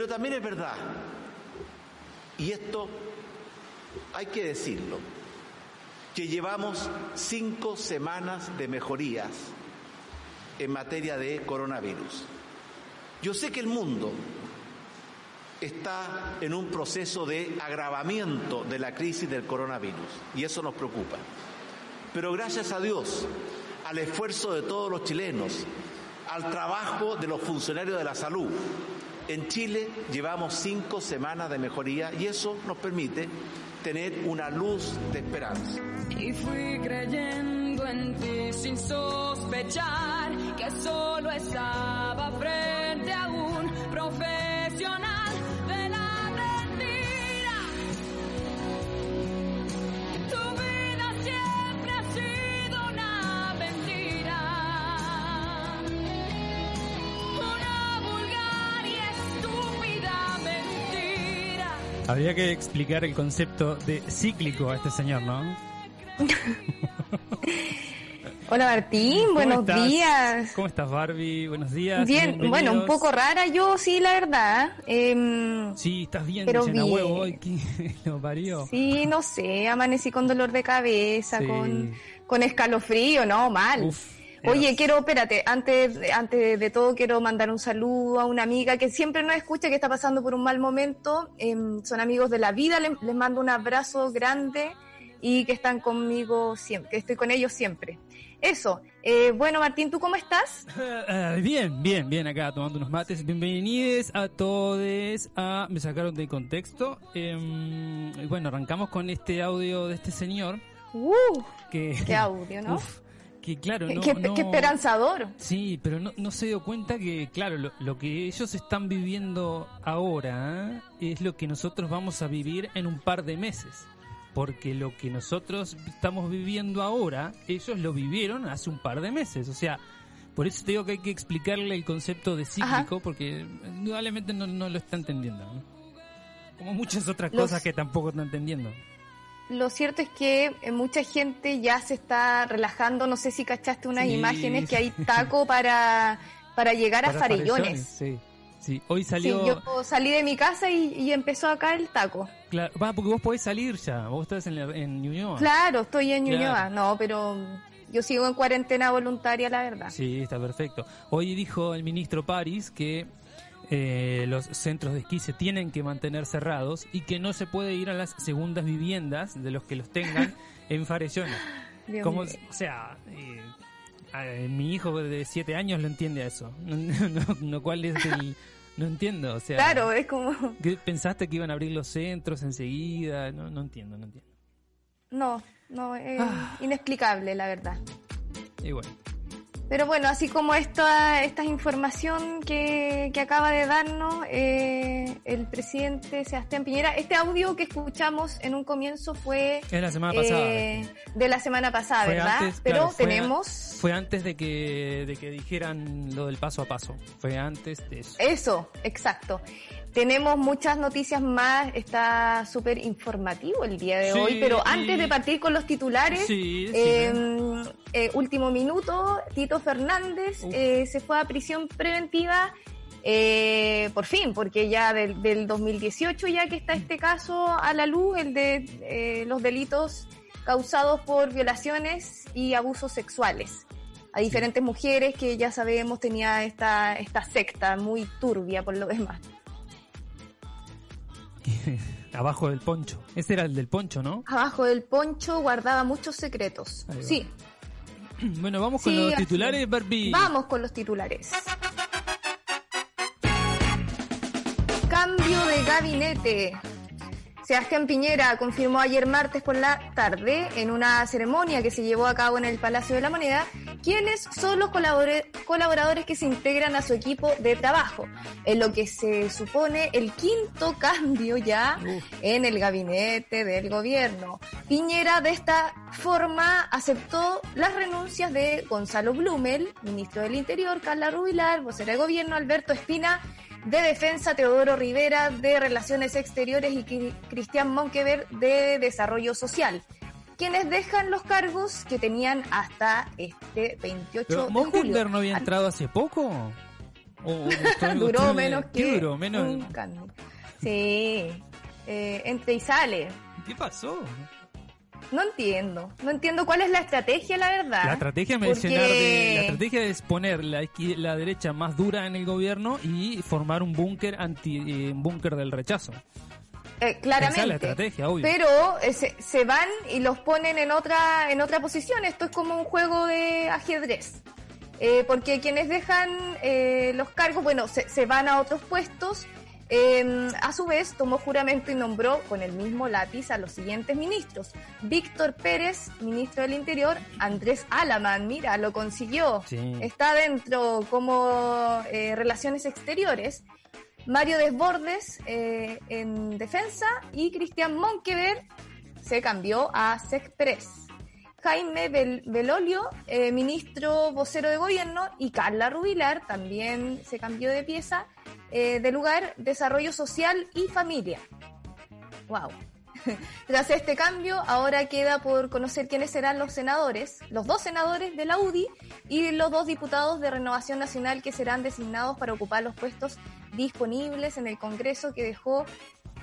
Pero también es verdad, y esto hay que decirlo, que llevamos cinco semanas de mejorías en materia de coronavirus. Yo sé que el mundo está en un proceso de agravamiento de la crisis del coronavirus y eso nos preocupa. Pero gracias a Dios, al esfuerzo de todos los chilenos, al trabajo de los funcionarios de la salud, en Chile llevamos cinco semanas de mejoría y eso nos permite tener una luz de esperanza. Y fui creyendo en ti sin sospechar que solo estaba frente a un profesional Habría que explicar el concepto de cíclico a este señor, ¿no? Hola Martín, ¿Cómo buenos estás? días. ¿Cómo estás, Barbie? Buenos días. Bien, bueno, un poco rara yo, sí, la verdad. Em, Sí, estás bien, Pero bien. huevo. ¿Quién lo parió? sí, no sé, amanecí con dolor de cabeza, Sí. con, con escalofrío, no, mal. Uf, Oye, quiero, espérate, antes, antes de todo quiero mandar un saludo a una amiga que siempre nos escucha, que está pasando por un mal momento. Em, son amigos de la vida, les, les mando un abrazo grande y que están conmigo siempre, que estoy con ellos siempre. Eso. Eh, bueno, Martín, ¿tú cómo estás? Ah, bien, bien, bien acá tomando unos mates. Bienvenidos a todos a... Me sacaron de contexto. Em, bueno, arrancamos con este audio de este señor Uh, que... qué audio, ¿no? Uf, que claro, Qué- no, qué, no- qué esperanzador. Sí, pero no, no se dio cuenta que, claro, lo, lo que ellos están viviendo ahora ¿eh? es lo que nosotros vamos a vivir en un par de meses. Porque lo que nosotros estamos viviendo ahora, ellos lo vivieron hace un par de meses. O sea, por eso te digo que hay que explicarle el concepto de cíclico, porque indudablemente no, no lo está entendiendo. Como muchas otras Los- cosas que tampoco está entendiendo. Lo cierto es que eh, mucha gente ya se está relajando. No sé si cachaste unas Sí. imágenes que hay taco para, para llegar a Para Farellones. Sí, sí. Hoy Sí, salió... yo salí de mi casa y, y empezó acá el taco. Claro, va, porque vos podés salir ya, vos estás en, la- en Ñuñoa. Claro, estoy en Ñuñoa. Claro. No, pero yo sigo en cuarentena voluntaria, la verdad. Sí, está perfecto. Hoy dijo el ministro París que eh, los centros de esquí se tienen que mantener cerrados y que no se puede ir a las segundas viviendas de los que los tengan en Farellones. Dios Como, mío. o sea, eh, a- mi hijo de siete años lo entiende a eso. No, no- no, ¿cuál es el...? No entiendo, o sea... Claro, es como... ¿qué ¿Pensaste que iban a abrir los centros enseguida? No, no entiendo, no entiendo. No, no, es Ah. inexplicable, la verdad. Y bueno, Pero bueno, así como esta, esta información que, que acaba de darnos eh, el presidente Sebastián Piñera, este audio que escuchamos en un comienzo fue es la semana pasada. eh, de la semana pasada, Fue ¿verdad? antes, Pero claro, fue a- tenemos Fue antes de que, de que dijeran lo del paso a paso. Fue antes de eso. eso, exacto. Tenemos muchas noticias más, está súper informativo el día de Sí, hoy, pero y- antes de partir con los titulares, Sí, sí. Eh, eh, último minuto, Tito Fernández eh, se fue a prisión preventiva eh, por fin, porque ya del, del 2018 ya que está este caso a la luz, el de eh, los delitos causados por violaciones y abusos sexuales a diferentes mujeres que ya sabemos tenía esta, esta secta muy turbia por lo demás. Abajo del poncho. Ese era el del poncho, ¿no? Abajo del poncho guardaba muchos secretos. Sí, Bueno, vamos con Sí, los titulares, Barbie. Vamos con los titulares. Cambio de gabinete. Sebastián Piñera confirmó ayer martes por la tarde, en una ceremonia que se llevó a cabo en el Palacio de la Moneda, quiénes son los colaboradores que se integran a su equipo de trabajo, en lo que se supone el quinto cambio ya en el gabinete del gobierno. Piñera de esta forma aceptó las renuncias de Gonzalo Blumel, ministro del Interior, Carla Rubilar, vocera de gobierno, Alberto Espina, de Defensa, Teodoro Rivera, de Relaciones Exteriores y Cri- Cristian Monkever, de Desarrollo Social quienes dejan los cargos que tenían hasta este 28 Pero, de julio. ¿Monkenberg no había entrado hace poco? ¿O, duró menos ¿Qué que duró? Menos... un. Sí, eh, entre y sale. ¿Qué pasó? No entiendo, no entiendo cuál es la estrategia, la verdad. La estrategia es de, la estrategia es poner la, la derecha más dura en el gobierno y formar un búnker anti eh, un búnker del rechazo. Eh, claramente. Esa es la estrategia, obvio. Pero eh, se, se van y los ponen en otra, en otra posición. Esto es como un juego de ajedrez. Eh, porque quienes dejan eh, los cargos, bueno, se, se van a otros puestos. Eh, a su vez, tomó juramento y nombró con el mismo lápiz a los siguientes ministros. Víctor Pérez, ministro del Interior. Andrés Alaman, mira, lo consiguió. Sí. Está dentro como eh, Relaciones Exteriores. Mario Desbordes eh, en defensa y Cristian Monkever se cambió a Sexpress. Jaime Bel- Belolio, eh, ministro vocero de gobierno, y Carla Rubilar también se cambió de pieza eh, de lugar Desarrollo Social y Familia. Wow. Tras este cambio, ahora queda por conocer quiénes serán los senadores, los dos senadores de la UDI y los dos diputados de Renovación Nacional que serán designados para ocupar los puestos disponibles en el Congreso que dejó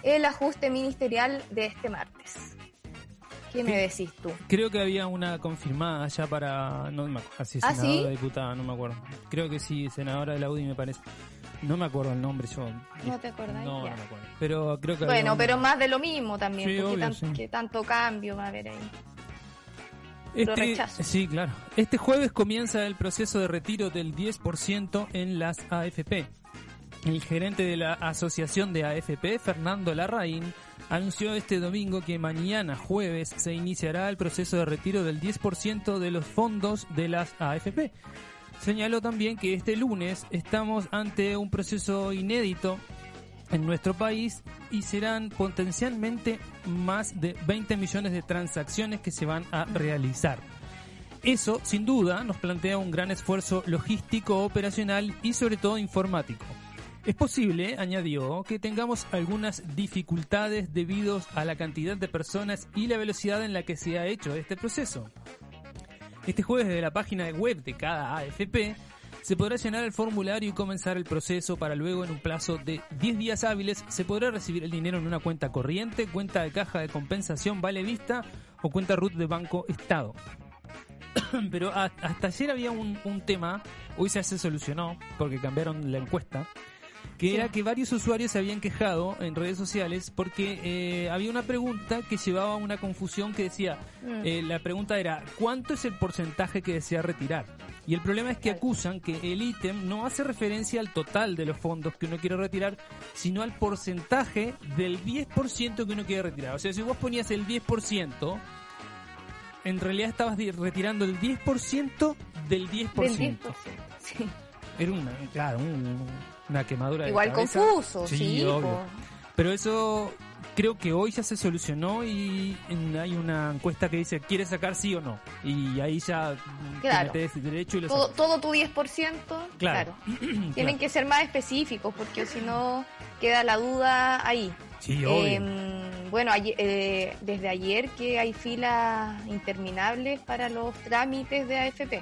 el ajuste ministerial de este martes. ¿Qué me decís tú? Creo que había una confirmada ya para. No me acuerdo. si ¿Ah, senadora sí? diputada, no me acuerdo. Creo que sí, senadora de la UDI me parece. No me acuerdo el nombre yo. ¿No te acordás? No, Ya. no me acuerdo. Pero creo que Bueno, pero más de lo mismo también, Sí, porque obvio, tan- sí. que tanto cambio va a haber ahí. Lo Este, sí, claro. Este jueves comienza el proceso de retiro del 10% en las AFP. El gerente de la Asociación de AFP, Fernando Larraín, anunció este domingo que mañana jueves se iniciará el proceso de retiro del 10% de los fondos de las AFP. Señaló también que este lunes estamos ante un proceso inédito en nuestro país y serán potencialmente más de 20 millones de transacciones que se van a realizar. Eso, sin duda, nos plantea un gran esfuerzo logístico, operacional y sobre todo informático. Es posible, añadió, que tengamos algunas dificultades debido a la cantidad de personas y la velocidad en la que se ha hecho este proceso. Este jueves desde la página web de cada AFP se podrá llenar el formulario y comenzar el proceso para luego en un plazo de 10 días hábiles se podrá recibir el dinero en una cuenta corriente, cuenta de caja de compensación vale vista o cuenta RUT de Banco Estado. Pero hasta ayer había un, tema, hoy se solucionó porque cambiaron la encuesta, que era que varios usuarios se habían quejado en redes sociales porque eh, había una pregunta que llevaba a una confusión que decía, Mm. eh, la pregunta era, ¿cuánto es el porcentaje que desea retirar? Y el problema es que acusan que el ítem no hace referencia al total de los fondos que uno quiere retirar, sino al porcentaje del 10% que uno quiere retirar. O sea, si vos ponías el 10%, en realidad estabas retirando el 10% del 10%. Del 10%. Sí. Era una, claro, un- una quemadura de Igual cabeza. confuso, sí. obvio. Pero eso creo que hoy ya se solucionó y hay una encuesta que dice, ¿quieres sacar sí o no? Y ahí ya mm, Claro. te metes derecho y lo Todo, tu 10%, Claro. claro. Tienen Claro. que ser más específicos porque si no queda la duda ahí. Sí, obvio. Eh, bueno, ayer- eh, desde ayer que hay filas interminables para los trámites de AFP,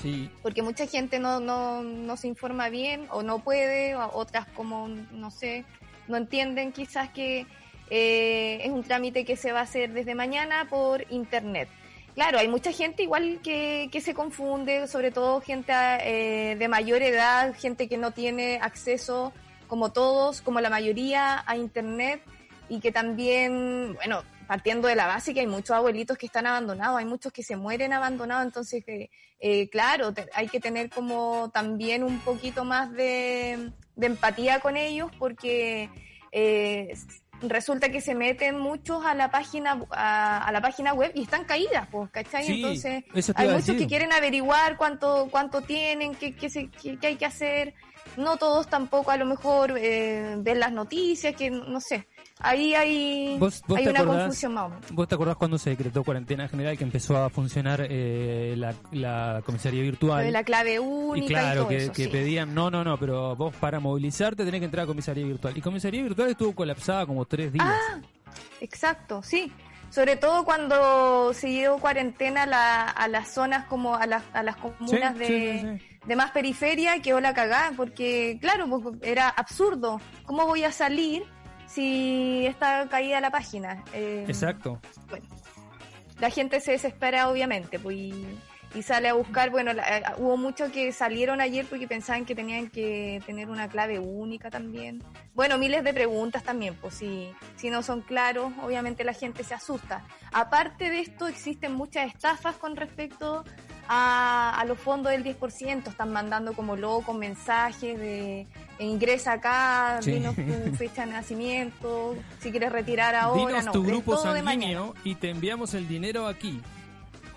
sí. porque mucha gente no, no, no se informa bien o no puede, o otras como, no sé, no entienden quizás que eh, es un trámite que se va a hacer desde mañana por internet. Claro, hay mucha gente igual que, que se confunde, sobre todo gente eh, de mayor edad, gente que no tiene acceso, como todos, como la mayoría, a Internet y que también, bueno, partiendo de la base que hay muchos abuelitos que están abandonados, hay muchos que se mueren abandonados, entonces, eh, eh, claro, te- hay que tener como también un poquito más de, de empatía con ellos porque eh, resulta que se meten muchos a la página a, a la página web y están caídas, pues, ¿cachai? Sí, Entonces, hay muchos decir. que quieren averiguar cuánto cuánto tienen, qué, qué, se- qué- qué hay que hacer. No todos tampoco a lo mejor eh, ven las noticias, que no sé. Ahí hay, ¿Vos, vos hay una acordás, confusión más o menos. ¿Vos te acordás cuando se decretó cuarentena general que empezó a funcionar eh, la, la comisaría virtual? de la clave única y, claro, todo que, eso, que sí. pedían, no, no, no, pero vos para movilizarte tenés que entrar a comisaría virtual. Y comisaría virtual estuvo colapsada como tres días. Ah, exacto, sí. Sobre todo cuando se dio cuarentena a, la- a las zonas como a, las- a las comunas Sí, de, sí, de más periferia, quedó la cagada, porque claro, pues, era absurdo. ¿Cómo voy a salir si está caída la página? Eh, Exacto. bueno, la gente se desespera obviamente pues, y, y sale a buscar, bueno, la- eh, hubo muchos que salieron ayer porque pensaban que tenían que tener una clave única también. Bueno, miles de preguntas también, pues si, si no son claros, obviamente la gente se asusta. Aparte de esto, existen muchas estafas con respecto a, a los fondos del 10%, están mandando como locos mensajes de ingresa acá, Sí. dinos tu fecha de nacimiento, si quieres retirar ahora, Dinos no, tu grupo sanguíneo y te enviamos el dinero aquí.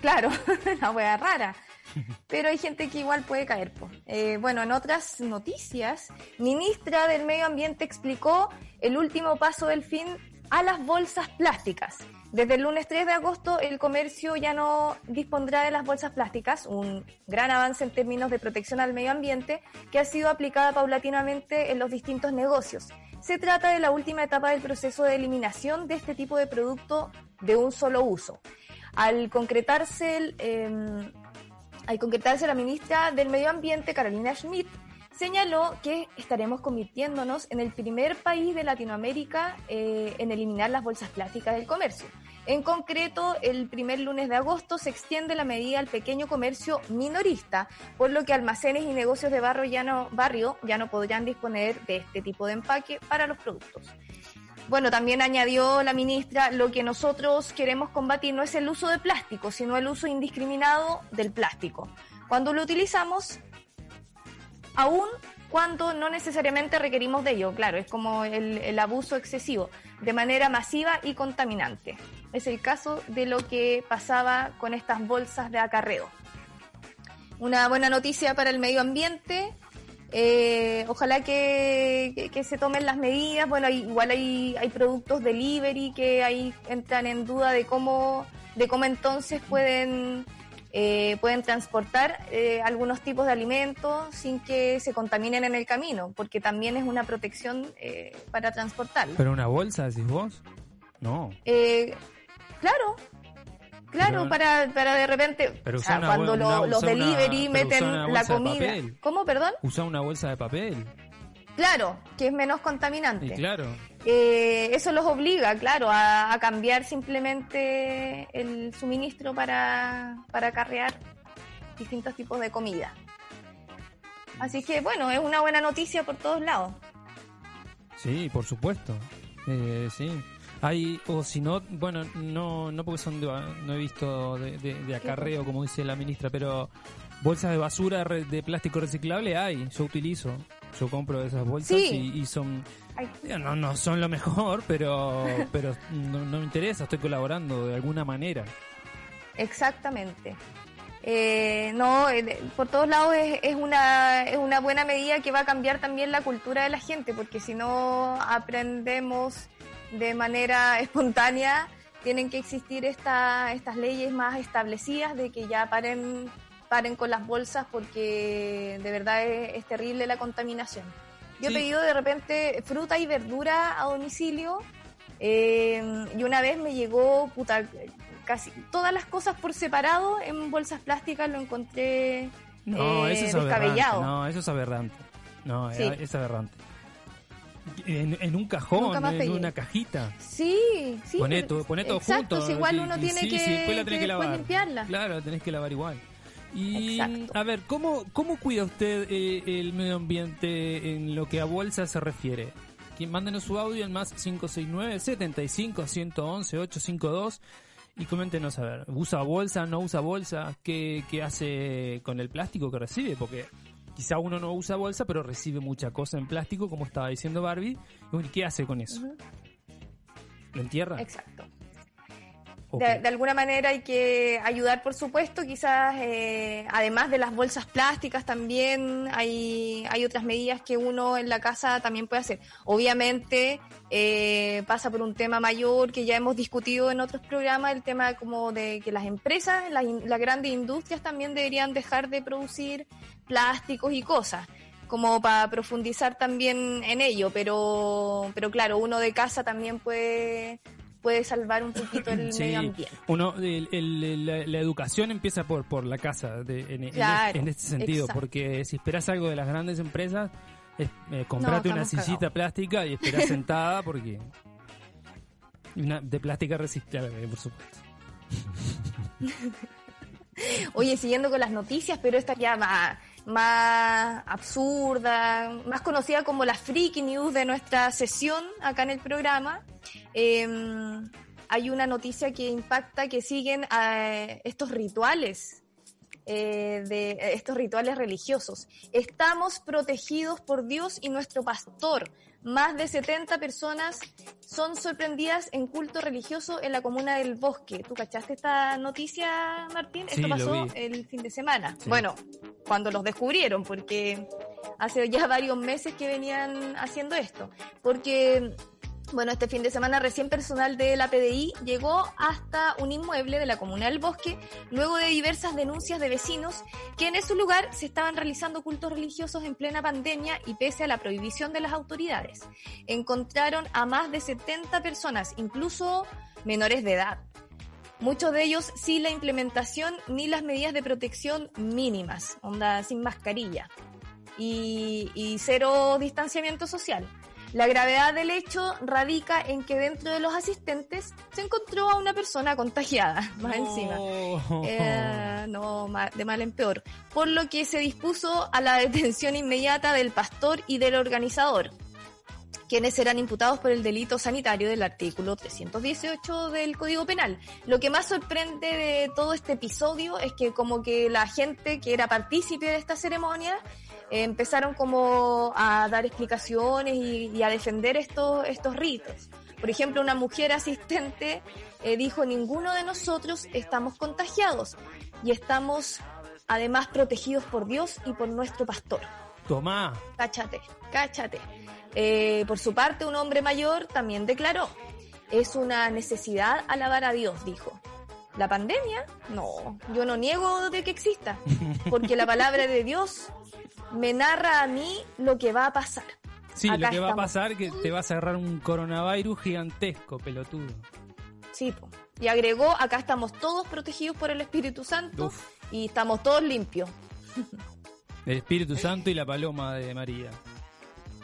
Claro, una wea rara. Pero hay gente que igual puede caer. po. Eh, bueno, en otras noticias, ministra del Medio Ambiente explicó el último paso del fin a las bolsas plásticas. Desde el lunes 3 de agosto el comercio ya no dispondrá de las bolsas plásticas, un gran avance en términos de protección al medio ambiente que ha sido aplicada paulatinamente en los distintos negocios. Se trata de la última etapa del proceso de eliminación de este tipo de producto de un solo uso. Al concretarse el, eh, al concretarse la ministra del Medio Ambiente, Carolina Schmidt, señaló que estaremos convirtiéndonos en el primer país de Latinoamérica eh, en eliminar las bolsas plásticas del comercio. En concreto, el primer lunes de agosto se extiende la medida al pequeño comercio minorista, por lo que almacenes y negocios de barrio ya no, barrio disponer de este tipo de empaque para los productos. Bueno, también añadió la ministra, lo que nosotros queremos combatir no es el uso de plástico, sino el uso indiscriminado del plástico. Cuando lo utilizamos, aún cuando no necesariamente requerimos de ello, claro, es como el, el abuso excesivo, de manera masiva y contaminante. Es el caso de lo que pasaba con estas bolsas de acarreo. Una buena noticia para el medio ambiente. Eh, ojalá que, se tomen las medidas. Bueno, hay- igual hay, hay productos delivery que ahí entran en duda de cómo, de cómo entonces pueden, eh, pueden transportar eh, algunos tipos de alimentos sin que se contaminen en el camino, porque también es una protección eh, para transportarlo. ¿Pero una bolsa, decís vos? No. Eh, claro. Claro, Pero- para, para de repente, pero o sea, una cuando bol- lo- una- los una- delivery meten una la comida. ¿Cómo, perdón? Usa una bolsa de papel. Claro, que es menos Y contaminante. claro. Eh, eso los obliga, claro, a, a cambiar simplemente el suministro para, para acarrear distintos tipos de comida. Así que bueno, es una buena noticia por todos lados. Sí, por supuesto. Eh, sí. Hay, o si no, bueno, no, no porque son de, no he visto de, de- de acarreo, como dice la ministra, pero bolsas de basura de plástico reciclable hay, yo utilizo. Yo compro esas bolsas Sí. y, y son, digo, no, no son lo mejor, pero, pero no, no me interesa, estoy colaborando de alguna manera. Exactamente. Eh, no, eh, por todos lados es, es una, es una buena medida que va a cambiar también la cultura de la gente, porque si no aprendemos de manera espontánea, tienen que existir esta, estas leyes más establecidas de que ya paren, paren con las bolsas porque de verdad es, es terrible la contaminación. Yo Sí. he pedido de repente fruta y verdura a domicilio eh, y una vez me llegó puta, casi todas las cosas por separado en bolsas plásticas, lo encontré No, eh, eso es descabellado. No, eso es aberrante. No, Sí. es, aberrante. En, en un cajón, en una cajita. Sí, sí. Poné todo, poné todo exacto, junto. si igual y- uno y tiene sí, que, sí, después la tenés que que después lavar. limpiarla. Claro, tenés que lavar igual. Y Exacto. a ver, ¿cómo, cómo cuida usted eh, el medio ambiente en lo que a bolsa se refiere? Quien mándenos su audio en más 569 75 111 852 y coméntenos a ver, ¿usa bolsa, no usa bolsa? ¿Qué, qué hace con el plástico que recibe? Porque quizá uno no usa bolsa, pero recibe mucha cosa en plástico, como estaba diciendo Barbie. Y ¿Qué hace con eso? ¿Lo entierra? Exacto. De, alguna manera hay que ayudar, por supuesto, quizás eh, además de las bolsas plásticas también hay, hay otras medidas que uno en la casa también puede hacer. Obviamente eh, pasa por un tema mayor que ya hemos discutido en otros programas, el tema como de que las empresas, las, las grandes industrias también deberían dejar de producir plásticos y cosas como para profundizar también en ello, pero, pero claro, uno de casa también puede, puede salvar un poquito el Sí, medio ambiente. uno, el- el- la, la educación empieza por, por la casa, de- en, en- Claro, en este sentido, exacto. porque si esperas algo de las grandes empresas, es, eh, comprate una sillita plástica y esperás sentada porque... Una, de plástica reciclable, por supuesto. Oye, siguiendo con las noticias, pero esta ya más, más absurda, más conocida como la freaky news de nuestra sesión acá en el programa. eh, hay una noticia que impacta que siguen eh, estos rituales. eh, de estos rituales religiosos. Estamos protegidos por Dios y nuestro pastor. Más de 70 personas son sorprendidas en culto religioso en la comuna del Bosque. ¿Tú cachaste esta noticia, Martín? Sí, Esto lo pasó vi. el fin de semana. Sí. Bueno, cuando los descubrieron, porque hace ya varios meses que venían haciendo esto. Porque bueno, este fin de semana recién personal de la PDI llegó hasta un inmueble de la comuna del Bosque luego de diversas denuncias de vecinos que en ese lugar se estaban realizando cultos religiosos en plena pandemia y pese a la prohibición de las autoridades. Encontraron a más de 70 personas, incluso menores de edad. Muchos de ellos sin la implementación ni las medidas de protección mínimas, onda sin mascarilla y cero distanciamiento social. La gravedad del hecho radica en que dentro de los asistentes se encontró a una persona contagiada, más encima. No. Eh, no, de mal en peor. Por lo que se dispuso a la detención inmediata del pastor y del organizador, quienes serán imputados por el delito sanitario del artículo 318 del Código Penal. Lo que más sorprende de todo este episodio es que como que la gente que era partícipe de esta ceremonia empezaron como a dar explicaciones y, y a defender estos, estos ritos. Por ejemplo, una mujer asistente eh, dijo, ninguno de nosotros estamos contagiados y estamos además protegidos por Dios y por nuestro pastor. Tomá. Cáchate, cáchate. Eh, por su parte, un hombre mayor también declaró, es una necesidad alabar a Dios, dijo. ¿La pandemia? No, yo no niego de que exista, porque la palabra de Dios me narra a mí lo que va a pasar. Sí, lo que va a pasar es que te va a cerrar un coronavirus gigantesco, pelotudo. Sí, po. y agregó, acá estamos todos protegidos por el Espíritu Santo Uf. y estamos todos limpios. El Espíritu Santo y la paloma de María.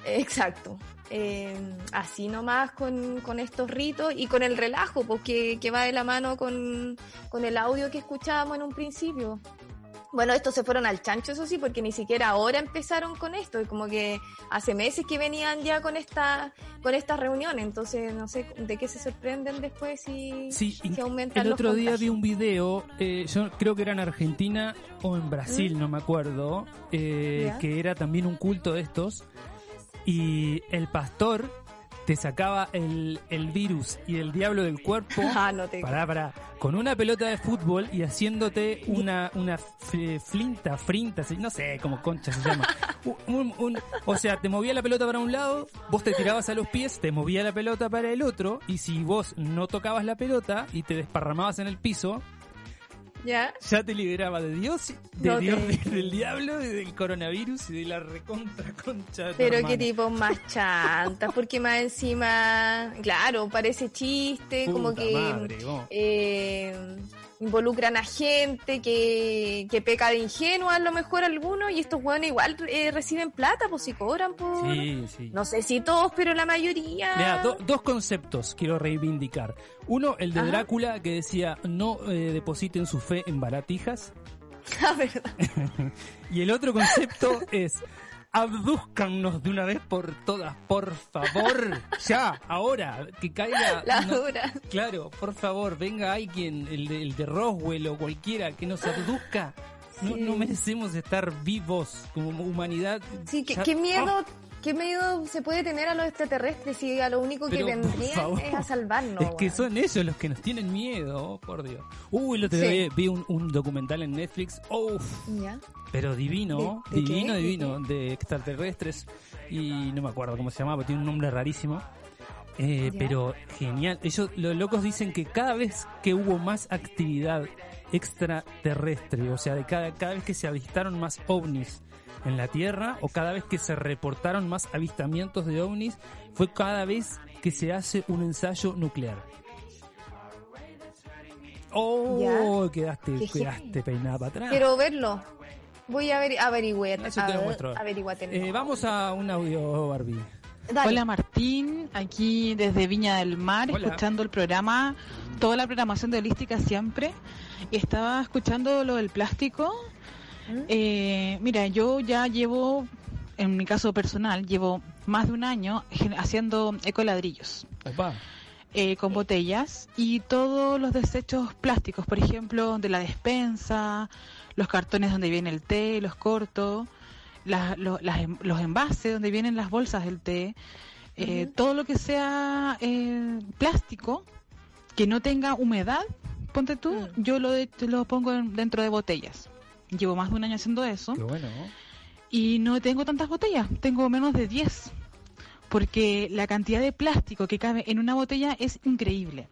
Exacto. Eh, así nomás con, con estos ritos y con el relajo, porque que va de la mano con, con el audio que escuchábamos en un principio. Bueno, estos se fueron al chancho, eso sí, porque ni siquiera ahora empezaron con esto, como que hace meses que venían ya con esta con esta reunión, entonces no sé de qué se sorprenden después si, Sí, si aumentan el los otro día vi un video, eh, yo creo que era en Argentina o en Brasil, no me acuerdo, eh, ¿Mm? Que era también un culto de estos, y el pastor te sacaba el, el virus y el diablo del cuerpo. Ah, no te Pará, pará. Con una pelota de fútbol y haciéndote una, una flinta, frinta, no sé cómo concha se llama. Un- un- o sea, te movía la pelota para un lado, vos te tirabas a los pies, te movía la pelota para el otro, y si vos no tocabas la pelota y te desparramabas en el piso, ¿Ya? ya te liberaba de Dios, de No Dios, de- del diablo, y del coronavirus y de la recontra concha. Pero hermana. qué tipo más chantas, porque más encima, claro, parece chiste, como que madre, vos. eh, involucran a gente que, que peca de ingenuo a lo mejor algunos y estos hueones igual eh, reciben plata, pues si cobran por... Sí, sí. No sé si todos, pero la mayoría... Mira, do- dos conceptos quiero reivindicar. Uno, el de Ajá. Drácula, que decía no eh, depositen su fe en baratijas. La verdad. Y el otro concepto es abduzcannos de una vez por todas, por favor. Ya, ahora, que caiga. La dura. claro, por favor, venga alguien, el de, el de Roswell o cualquiera, que nos abduzca. No, Sí. no merecemos estar vivos como humanidad. Sí, qué, miedo ¿qué miedo se puede tener a los extraterrestres si a lo único que vendrían es a salvarnos? Es que son ellos los que nos tienen miedo, oh, por Dios. Uy, el otro Sí. vi un, un documental en Netflix. Uf, ¿Ya? Pero divino, ¿De- divino, ¿De divino, de extraterrestres. Y no me acuerdo cómo se llamaba, tiene un nombre rarísimo. Eh, pero genial. Ellos, los locos dicen que cada vez que hubo más actividad extraterrestre, o sea, de cada, cada vez que se avistaron más ovnis en la Tierra, o cada vez que se reportaron más avistamientos de ovnis, fue cada vez que se hace un ensayo nuclear. Oh, quedaste, quedaste peinada para atrás. Quiero verlo. Voy a ver, averiguar. Eso te lo muestro. Averiguate. Eh, vamos a un audio, Barbie. Dale. Hola Martín, aquí desde Viña del Mar, Hola. escuchando el programa, toda la programación de Holística siempre. Y estaba escuchando lo del plástico. ¿Mm? Eh, mira, yo ya llevo, en mi caso personal, llevo más de un año haciendo ecoladrillos Opa. eh, con botellas y todos los desechos plásticos, por ejemplo, de la despensa, los cartones donde viene el té, los corto, la- lo- las em- los envases donde vienen las bolsas del té, eh, todo lo que sea eh, plástico que no tenga humedad, ponte tú, yo lo, de- lo pongo en- dentro de botellas. Llevo más de un año haciendo eso Qué bueno. ¿no? y no tengo tantas botellas, tengo menos de 10, porque la cantidad de plástico que cabe en una botella es increíble.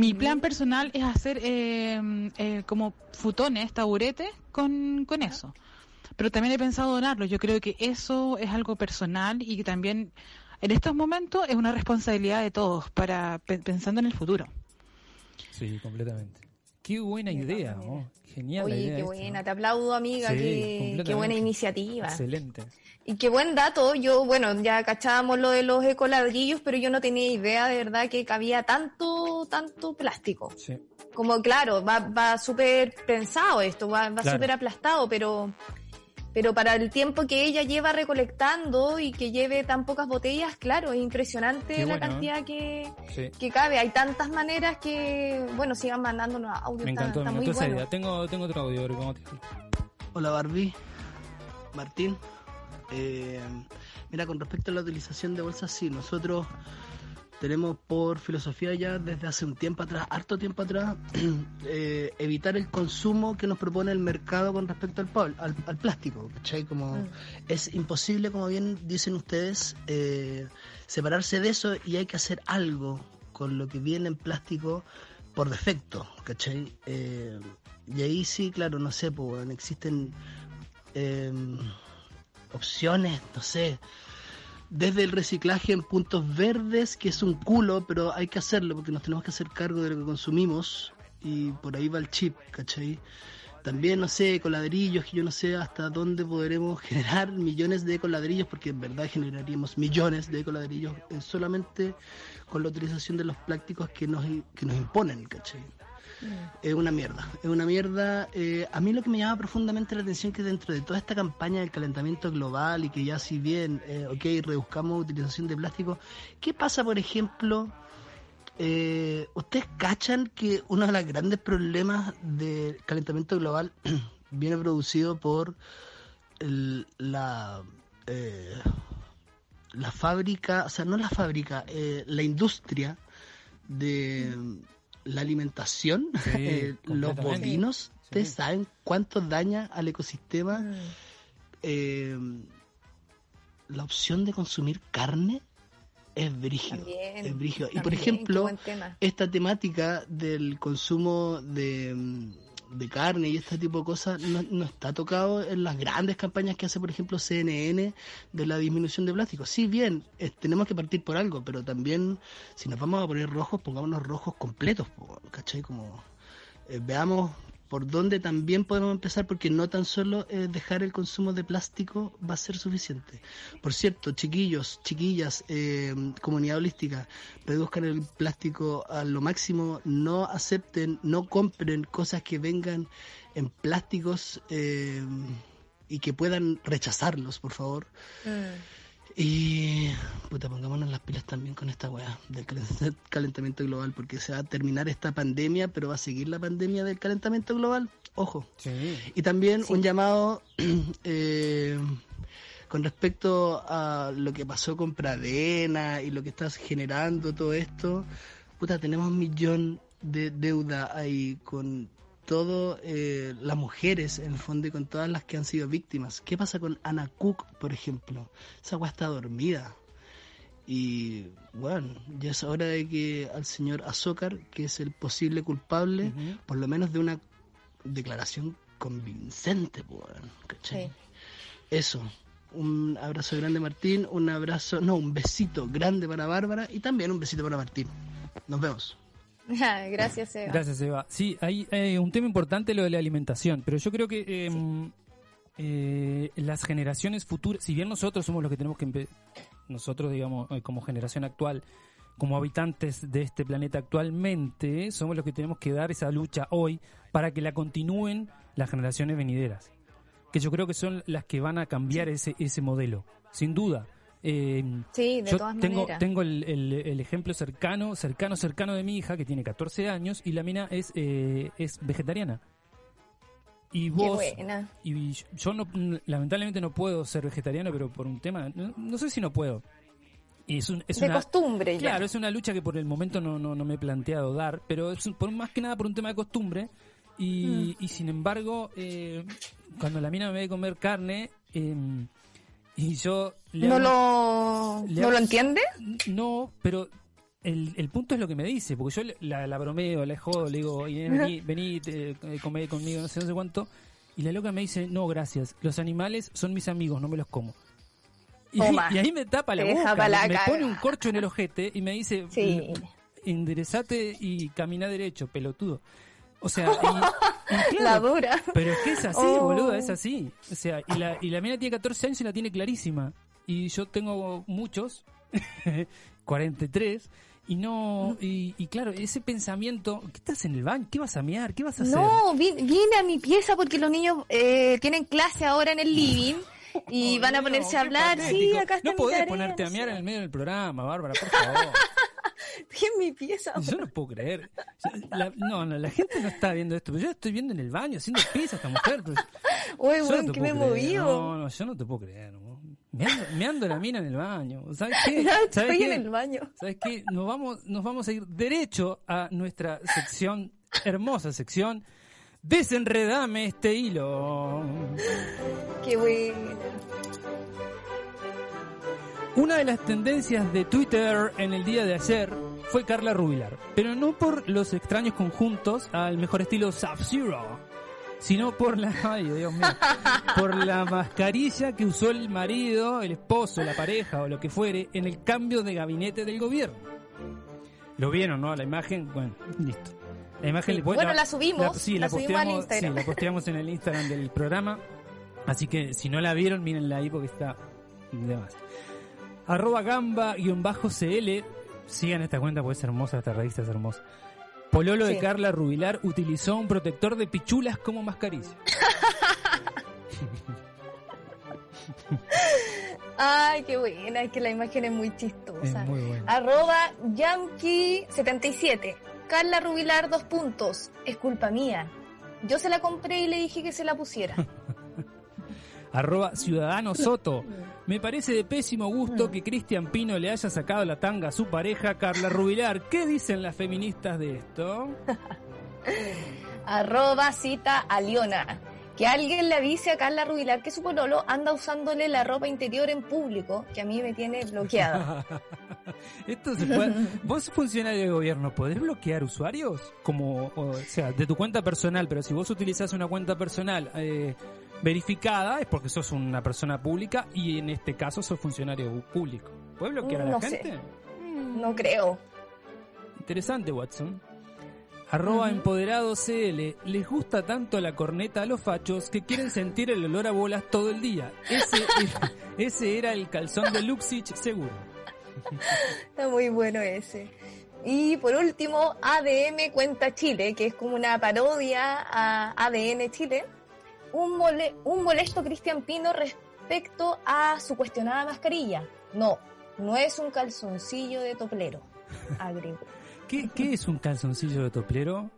Mi plan personal es hacer eh, eh, como futones, taburetes con, con eso. Pero también he pensado donarlo. Yo creo que eso es algo personal y que también en estos momentos es una responsabilidad de todos para pe- pensando en el futuro. Sí, completamente. Qué buena idea, ¿no? Genial la Oye, idea qué esta, buena. ¿no? Te aplaudo, amiga. Sí, qué, buena iniciativa. Excelente. Y qué buen dato. Yo, bueno, ya cachábamos lo de los ecoladrillos, pero yo no tenía idea de verdad que cabía tanto, tanto plástico. Sí. Como, claro, va, va súper pensado esto, va, va Claro. súper aplastado, pero, pero para el tiempo que ella lleva recolectando y que lleve tan pocas botellas, claro, es impresionante Qué la bueno, ¿eh? cantidad que, Sí. que cabe. Hay tantas maneras que, bueno, sigan mandándonos audios. Me está- encantó, está me muy encantó esa bueno. idea. Tengo, tengo otro audio, ahora, ¿cómo te- Hola Barbie, Martín. Eh, mira, con respecto a la utilización de bolsas, sí, nosotros tenemos por filosofía ya desde hace un tiempo atrás, harto tiempo atrás, eh, evitar el consumo que nos propone el mercado con respecto al, al, al plástico. ¿cachai? Como Mm. es imposible, como bien dicen ustedes, eh, separarse de eso y hay que hacer algo con lo que viene en plástico por defecto, ¿cachai? Eh, y ahí sí, claro, no sé, pues existen eh, opciones, no sé, desde el reciclaje en puntos verdes, que es un culo, pero hay que hacerlo porque nos tenemos que hacer cargo de lo que consumimos y por ahí va el chip, ¿cachai? También, no sé, coladrillos, que yo no sé hasta dónde podremos generar millones de coladrillos, porque en verdad generaríamos millones de coladrillos eh, solamente con la utilización de los plásticos que nos, que nos imponen, ¿cachai? Es una mierda, es una mierda. Eh, a mí lo que me llama profundamente la atención que dentro de toda esta campaña del calentamiento global y que ya si bien, eh, ok, rebuscamos utilización de plástico, ¿qué pasa, por ejemplo, eh, ¿ustedes cachan que uno de los grandes problemas del calentamiento global viene producido por la... eh, la fábrica, o sea, no la fábrica, la industria de la alimentación, Sí, eh, los bovinos, ¿ustedes Sí. saben cuánto daña al ecosistema Mm. eh, la opción de consumir carne? Es brígido, También, es brígido. Y por ejemplo, tema. esta temática del consumo de, mm, de carne y este tipo de cosas no, está tocado en las grandes campañas que hace, por ejemplo, CNN de la disminución de plástico. Sí, bien, tenemos que partir por algo, pero también si nos vamos a poner rojos, pongámonos rojos completos, ¿cachai? Como eh, veamos por dónde también podemos empezar, porque no tan solo eh, dejar el consumo de plástico va a ser suficiente. Por cierto, chiquillos, chiquillas, eh, comunidad holística, reduzcan el plástico a lo máximo, no acepten, no compren cosas que vengan en plásticos eh, y que puedan rechazarlos, por favor. Mm. Y puta, pongámonos las pilas también con esta weá del calen- calentamiento global, porque se va a terminar esta pandemia, pero va a seguir la pandemia del calentamiento global. Ojo. Sí. Y también un llamado eh, con respecto a lo que pasó con Pradena y lo que estás generando todo esto, puta, tenemos un millón de deuda ahí con todo eh, las mujeres en el fondo y con todas las que han sido víctimas. ¿Qué pasa con Ana Cook, por ejemplo? Esa agua está dormida. Y bueno, ya es hora de que al señor Azócar, que es el posible culpable, Ujú. por lo menos de una declaración convincente, weón, ¿cachai? Sí. Eso. Un abrazo grande Martín, un abrazo, no, un besito grande para Bárbara y también un besito para Martín. Nos vemos. Gracias, Eva. Gracias, Eva. Sí, hay eh, un tema importante lo de la alimentación, pero yo creo que eh, eh, las generaciones futuras, si bien nosotros somos los que tenemos que, nosotros digamos eh, como generación actual, como habitantes de este planeta actualmente, somos los que tenemos que dar esa lucha hoy para que la continúen las generaciones venideras, que yo creo que son las que van a cambiar ese, ese modelo, sin duda. Eh, Sí, de yo todas tengo, maneras. tengo el, el- el ejemplo cercano, cercano, cercano de mi hija que tiene 14 años y la mina es, eh, es vegetariana. Y Qué vos, buena. y yo no, lamentablemente no puedo ser vegetariano, pero por un tema, no, no sé si no puedo. Y es, un- es de una, costumbre ya. Claro, es una lucha que por el momento no, no, no me he planteado dar, pero es un- por, más que nada por un tema de costumbre. Y, y sin embargo, eh, cuando la mina me ve comer carne, eh, y yo... le ¿No hago- lo, le ¿no hago- lo entiende? No, pero el, el punto es lo que me dice, porque yo le- la, la bromeo, la jodo, le digo, vení, vení te- eh, comé conmigo, no sé, no sé cuánto. Y la loca me dice, no, gracias, los animales son mis amigos, no me los como. Y, y ahí me tapa la Te boca, la me caga. pone un corcho en el ojete y me dice, Sí. enderezate y camina derecho, pelotudo. O sea, y- y claro, La dura. pero es que es así, Oh. boludo, es así. O sea, y la, y la mina tiene 14 años y la tiene clarísima. Y yo tengo muchos, 43, y no, y, y claro, ese pensamiento, ¿qué estás en el baño? ¿Qué vas a mear? ¿Qué vas a hacer? No, vi- vine a mi pieza porque los niños eh, tienen clase ahora en el living y Oh, van a ponerse a hablar. Sí, acá está No mi podés tarea, ponerte a mear en el medio del programa, Bárbara, por favor. Estoy en mi pieza. Yo no puedo creer. La- no, no, la gente no está viendo esto, pero yo estoy viendo en el baño haciendo pizza esta mujer. Uy, bueno, no que me creer. movió. No, no, yo no te puedo creer. ¿no? Me, ando, me ando la mina en el baño. ¿Sabes qué? Ya ¿Sabes estoy qué? en el baño. ¿Sabes qué? Nos vamos, nos vamos a ir derecho a nuestra sección, hermosa sección. Desenredame este hilo. Qué bueno. Una de las tendencias de Twitter en el día de ayer fue Carla Rubilar, pero no por los extraños conjuntos al mejor estilo Sub-Zero, sino por la, ay Dios mío, por la mascarilla que usó el marido, el esposo, la pareja o lo que fuere en el cambio de gabinete del gobierno. Lo vieron, ¿no? La imagen, bueno, listo. La imagen Sí. le Bueno, la subimos, sí, la la, subimos al Instagram. sí, la posteamos en el Instagram del programa. Así que si no la vieron, mírenla ahí porque está de más. Arroba gamba-cl. Sigan esta cuenta porque es hermosa, esta revista es hermosa. Pololo de. Carla Rubilar utilizó un protector de pichulas como mascarilla. Ay, qué buena. Es que la imagen es muy chistosa. Es muy buena. Arroba Yankee77. Carla Rubilar, dos puntos. Es culpa mía. Yo se la compré y le dije que se la pusiera. Arroba Ciudadano Soto. Me parece de pésimo gusto que Cristian Pino le haya sacado la tanga a su pareja Carla Rubilar. ¿Qué dicen las feministas de esto? Arroba cita a Liona. Que alguien le avise a Carla Rubilar que su pololo anda usándole la ropa interior en público, que a mí me tiene bloqueada. Esto se puede... Vos, funcionario de gobierno, ¿podés bloquear usuarios? Como, o sea, de tu cuenta personal, pero si vos utilizás una cuenta personal eh, verificada, es porque sos una persona pública y en este caso sos funcionario público. ¿Podés bloquear a la No sé. gente? No creo. Interesante, Watson. Arroba empoderado CL. Les gusta tanto la corneta a los fachos que quieren sentir el olor a bolas todo el día. Ese, ese era el calzón de Luxich seguro. Está muy bueno ese. Y por último, ADM Cuenta Chile, que es como una parodia a ADN Chile. Un, mole- un molesto Cristian Pino respecto a su cuestionada mascarilla. No, no es un calzoncillo de toplero, agregó. ¿Qué, qué es un calzoncillo de toplero?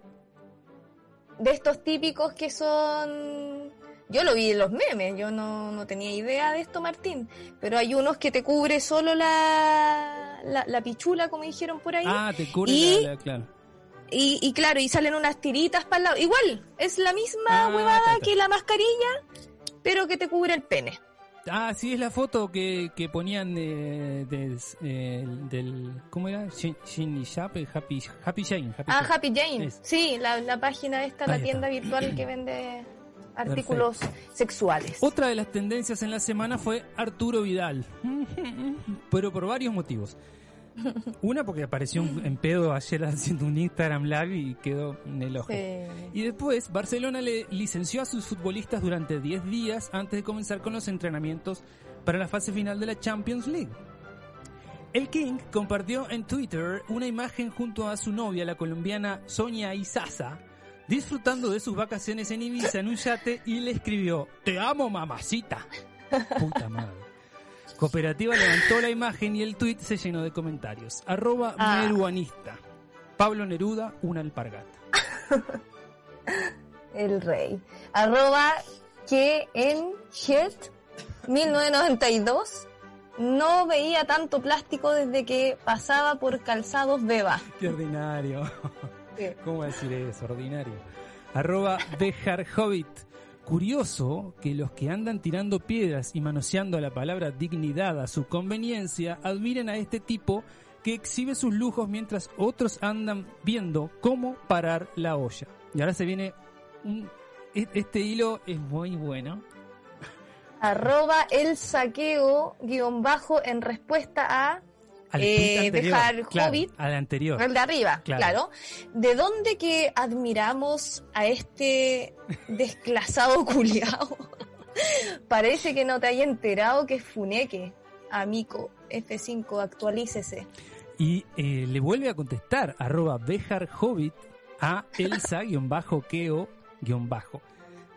De estos típicos que son Yo lo vi en los memes, yo no, no tenía idea de esto, Martín. Pero hay unos que te cubre solo la, la, la pichula, como dijeron por ahí. Ah, te cubre Y- la, la- claro. Y, y claro, y salen unas tiritas para el lado. Igual, es la misma Ah, huevada que la mascarilla, pero que te cubre el pene. Ah, sí, es la foto que, que ponían de, de- eh, del... ¿Cómo era? Shin, Shin Shop, eh, Happy, Happy. Happy Ah. Happy Jane. Es. Sí, la, la página esta, Ahí la está. tienda virtual que vende artículos sexuales. Otra de las tendencias en la semana fue Arturo Vidal, pero por varios motivos. Una porque apareció un- en pedo ayer haciendo un Instagram Live y quedó en el ojo. Sí. Y después, Barcelona le licenció a sus futbolistas durante 10 días antes de comenzar con los entrenamientos para la fase final de la Champions League. El King compartió en Twitter una imagen junto a su novia, la colombiana Sonia Isaza, disfrutando de sus vacaciones en Ibiza en un yate y le escribió, Te amo mamacita. Puta madre. Cooperativa levantó la imagen y el tweet se llenó de comentarios. Arroba Ah. meruanista. Pablo Neruda, una alpargata. El rey. Arroba que en Head 1992 no veía tanto plástico desde que pasaba por calzados beba. Qué ordinario. Sí. ¿Cómo decir eso? Ordinario. Arroba Bejar Hobbit. Curioso que los que andan tirando piedras y manoseando la palabra dignidad a su conveniencia admiren a este tipo que exhibe sus lujos mientras otros andan viendo cómo parar la olla. Y ahora se viene e- Este hilo es muy bueno. Arroba el saqueo guion bajo en respuesta a Eh, Bejar claro, Hobbit. al anterior. el de arriba, Claro. claro. ¿De dónde que admiramos a este desclasado culiao? Parece que no te haya enterado que es Funeque. Amico, F5, actualícese. Y eh, le vuelve a contestar, arroba Bejar Hobbit a Elsa-Keo-Bajo.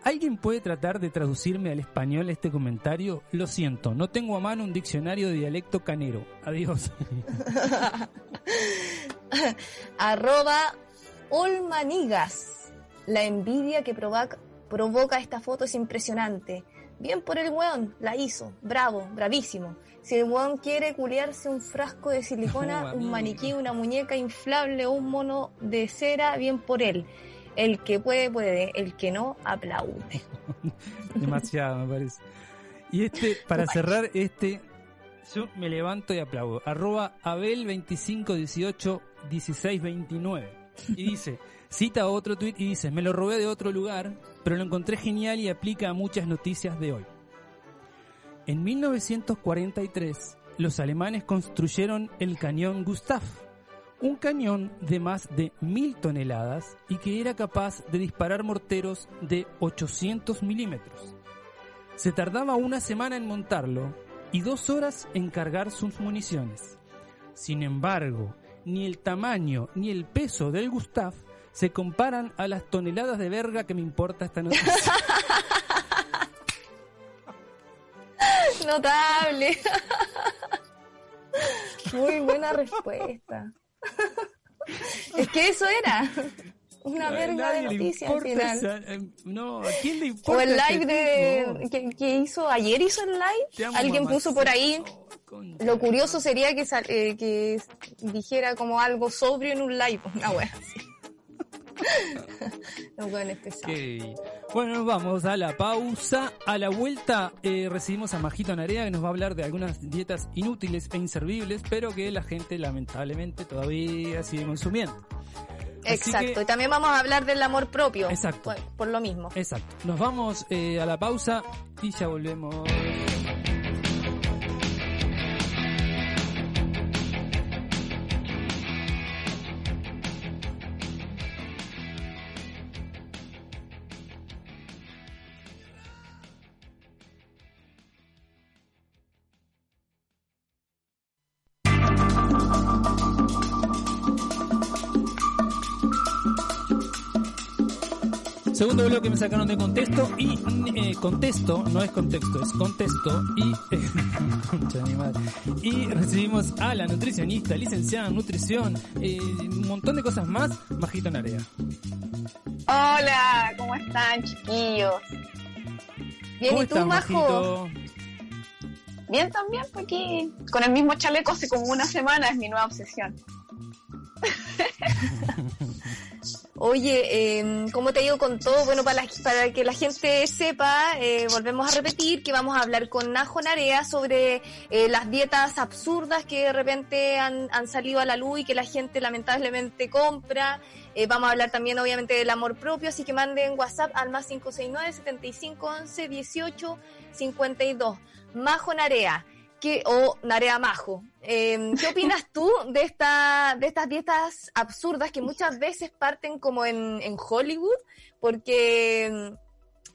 ¿Alguien puede tratar de traducirme al español este comentario? Lo siento, no tengo a mano un diccionario de dialecto canero. Adiós. Arroba Olmanigas. La envidia que provoca, provoca esta foto es impresionante. Bien por el weón, la hizo. Bravo, bravísimo. Si el weón quiere culiarse un frasco de silicona, No, un maniquí, una muñeca inflable o un mono de cera, bien por él. El que puede, puede. El que no, aplaude. Demasiado, me parece. Y este, para cerrar este, yo me levanto y aplaudo. Arroba Abel25181629. Y dice, cita otro tweet y dice, me lo robé de otro lugar, pero lo encontré genial y aplica a muchas noticias de hoy. En 1943, los alemanes construyeron el cañón Gustav, un cañón de más de mil toneladas y que era capaz de disparar morteros de 800 milímetros. Se tardaba una semana en montarlo y dos horas en cargar sus municiones. Sin embargo, ni el tamaño ni el peso del Gustav se comparan a las toneladas de verga que me importa esta noticia. Notable. Muy buena respuesta. Es que eso era. Una verga de noticias al final. esa- eh, no, ¿a quién le O el live de que, que hizo ayer hizo el live. amo, Alguien puso por ahí. Oh. Lo curioso sería que eh, que dijera como algo sobrio en un live, una wea así. Ok. Bueno, nos vamos a la pausa. A la vuelta eh, recibimos a Majito Narea que nos va a hablar de algunas dietas inútiles e inservibles, pero que la gente lamentablemente todavía sigue consumiendo. Así Exacto. que- Y también vamos a hablar del amor propio. Exacto. Por, por lo mismo. Exacto. Nos vamos eh, a la pausa y ya volvemos. Segundo bloque me sacaron de contexto y eh, contexto, no es contexto, es contexto y eh, concha de mi madre. y recibimos a la nutricionista, licenciada en nutrición, eh, un montón de cosas más, Majito Narea. Hola, ¿cómo están, chiquillos? Bien, ¿Cómo ¿y tú, estás, Majo? Majito? Bien también, pues aquí con el mismo chaleco hace como una semana es mi nueva obsesión. Oye, eh, ¿cómo te digo con todo? Bueno, para, la- para que la gente sepa, eh, volvemos a repetir que vamos a hablar con Najo Narea sobre eh, las dietas absurdas que de repente han, han salido a la luz y que la gente lamentablemente compra. Eh, vamos a hablar también obviamente del amor propio, así que manden WhatsApp al más 569 7511 18 52. Majo Narea. ¿Qué, o Narea Majo, eh, ¿qué opinas tú de, esta, de estas dietas absurdas que muchas veces parten como en, en Hollywood? Porque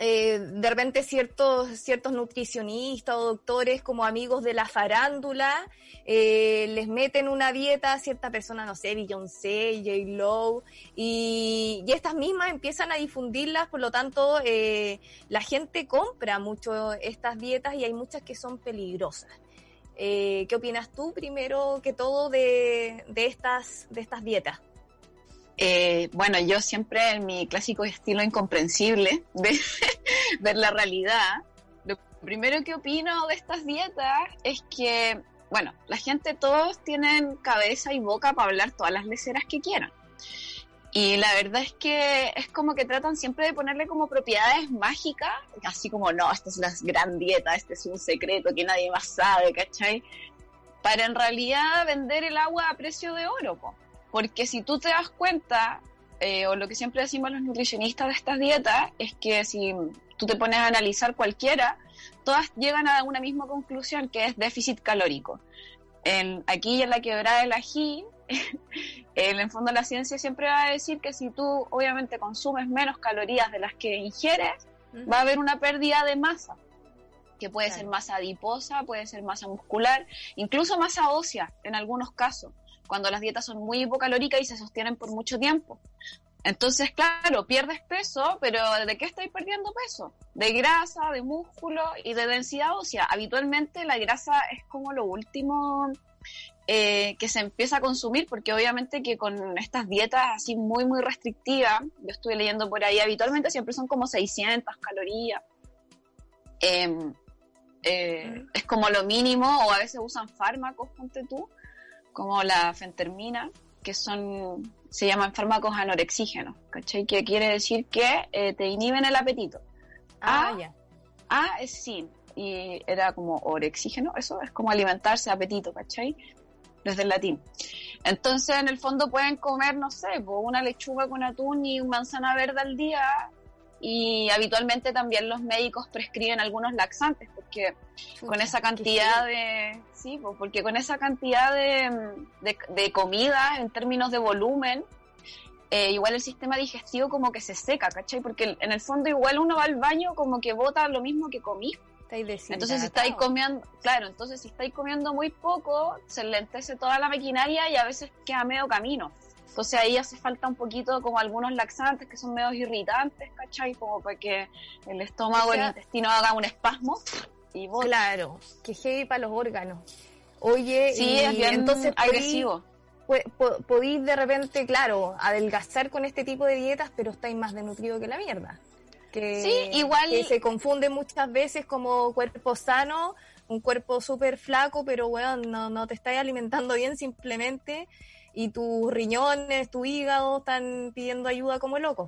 eh, de repente ciertos, ciertos nutricionistas o doctores como amigos de la farándula eh, les meten una dieta a cierta persona, no sé, Beyoncé, J. Lo, y, y estas mismas empiezan a difundirlas, por lo tanto eh, la gente compra mucho estas dietas y hay muchas que son peligrosas. Eh, ¿Qué opinas tú primero que todo de, estas dietas? Eh, bueno, yo siempre en mi clásico estilo incomprensible de ver la realidad, lo primero que opino de estas dietas es que, bueno, la gente todos tienen cabeza y boca para hablar todas las leceras que quieran. Y la verdad es que es como que tratan siempre de ponerle como propiedades mágicas, así como, no, esta es la gran dieta, este es un secreto que nadie más sabe, ¿cachai? Para en realidad vender el agua a precio de oro, po. porque si tú te das cuenta, eh, o lo que siempre decimos los nutricionistas de estas dietas, es que si tú te pones a analizar cualquiera, todas llegan a una misma conclusión, que es déficit calórico. En, aquí en la quebrada del ají, en el fondo la ciencia siempre va a decir que si tú obviamente consumes menos calorías de las que ingieres, va a haber una pérdida de masa, que puede Claro. ser masa adiposa, puede ser masa muscular, incluso masa ósea en algunos casos, cuando las dietas son muy hipocalóricas y se sostienen por mucho tiempo. Entonces, claro, pierdes peso, pero ¿de qué estáis perdiendo peso? De grasa, de músculo y de densidad ósea. Habitualmente la grasa es como lo último eh, que se empieza a consumir, porque obviamente que con estas dietas así muy, muy restrictivas, yo estuve leyendo por ahí, habitualmente siempre son como 600 calorías. Em, eh, Es como lo mínimo, o a veces usan fármacos, ponte tú, como la fentermina, que son, se llaman fármacos anorexígenos, ¿cachai? Que quiere decir que eh, te inhiben el apetito. Ah, Ah, ya. A es sin, y era como orexígeno, eso es como alimentarse, apetito, ¿cachai? Desde el latín. Entonces, en el fondo pueden comer, no sé, una lechuga con atún y una manzana verde al día. Y habitualmente también los médicos prescriben algunos laxantes, porque con esa cantidad de sí po, porque con esa cantidad de, de, de comida en términos de volumen eh, igual el sistema digestivo como que se seca ¿cachai? porque en el fondo igual uno va al baño como que bota lo mismo que comí Estáis entonces si estáis comiendo claro entonces si estáis comiendo muy poco se lentece toda la maquinaria y a veces queda medio camino entonces ahí hace falta un poquito como algunos laxantes que son medio irritantes ¿cachai? como para que el estómago O sea- el intestino haga un espasmo y bote. Claro, que heavy para los órganos. Oye, Sí, y es bien entonces agresivo. pu- podéis de repente, claro, adelgazar con este tipo de dietas, pero estáis más desnutrido que la mierda. Que, Sí, igual- que se confunde muchas veces como cuerpo sano, un cuerpo súper flaco, pero bueno, no, no te estáis alimentando bien simplemente y tus riñones, tu hígado están pidiendo ayuda como loco.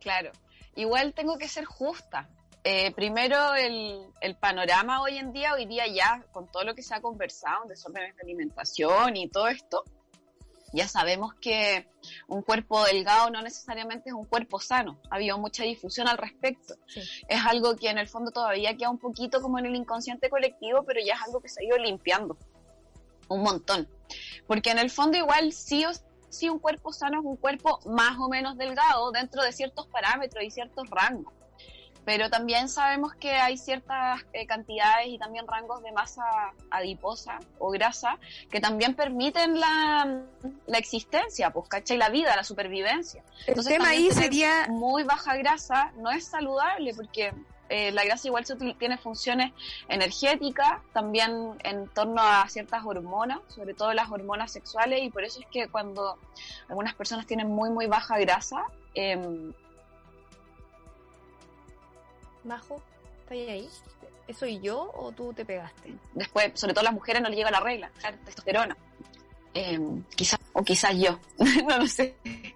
Claro. Igual tengo que ser justa. Eh, primero, el, el panorama hoy en día, hoy día ya, con todo lo que se ha conversado, desórdenes de alimentación y todo esto, ya sabemos que un cuerpo delgado no necesariamente es un cuerpo sano. Ha habido mucha difusión al respecto. Sí. Es algo que en el fondo todavía queda un poquito como en el inconsciente colectivo, pero ya es algo que se ha ido limpiando un montón. Porque en el fondo igual sí o sí un cuerpo sano es un cuerpo más o menos delgado dentro de ciertos parámetros y ciertos rangos. Pero también sabemos que hay ciertas eh, cantidades y también rangos de masa adiposa o grasa que también permiten la, la existencia, pues, ¿cachai? La vida, la supervivencia. El Entonces, tema también ahí sería muy baja grasa no es saludable porque eh, la grasa igual se tiene funciones energéticas, también en torno a ciertas hormonas, sobre todo las hormonas sexuales, y por eso es que cuando algunas personas tienen muy, muy baja grasa, em, Majo. ¿Está ahí? ¿Eso y yo o tú te pegaste? Después, sobre todo a las mujeres no le llega la regla, la testosterona. Eh, quizás, o quizás yo, no lo sé.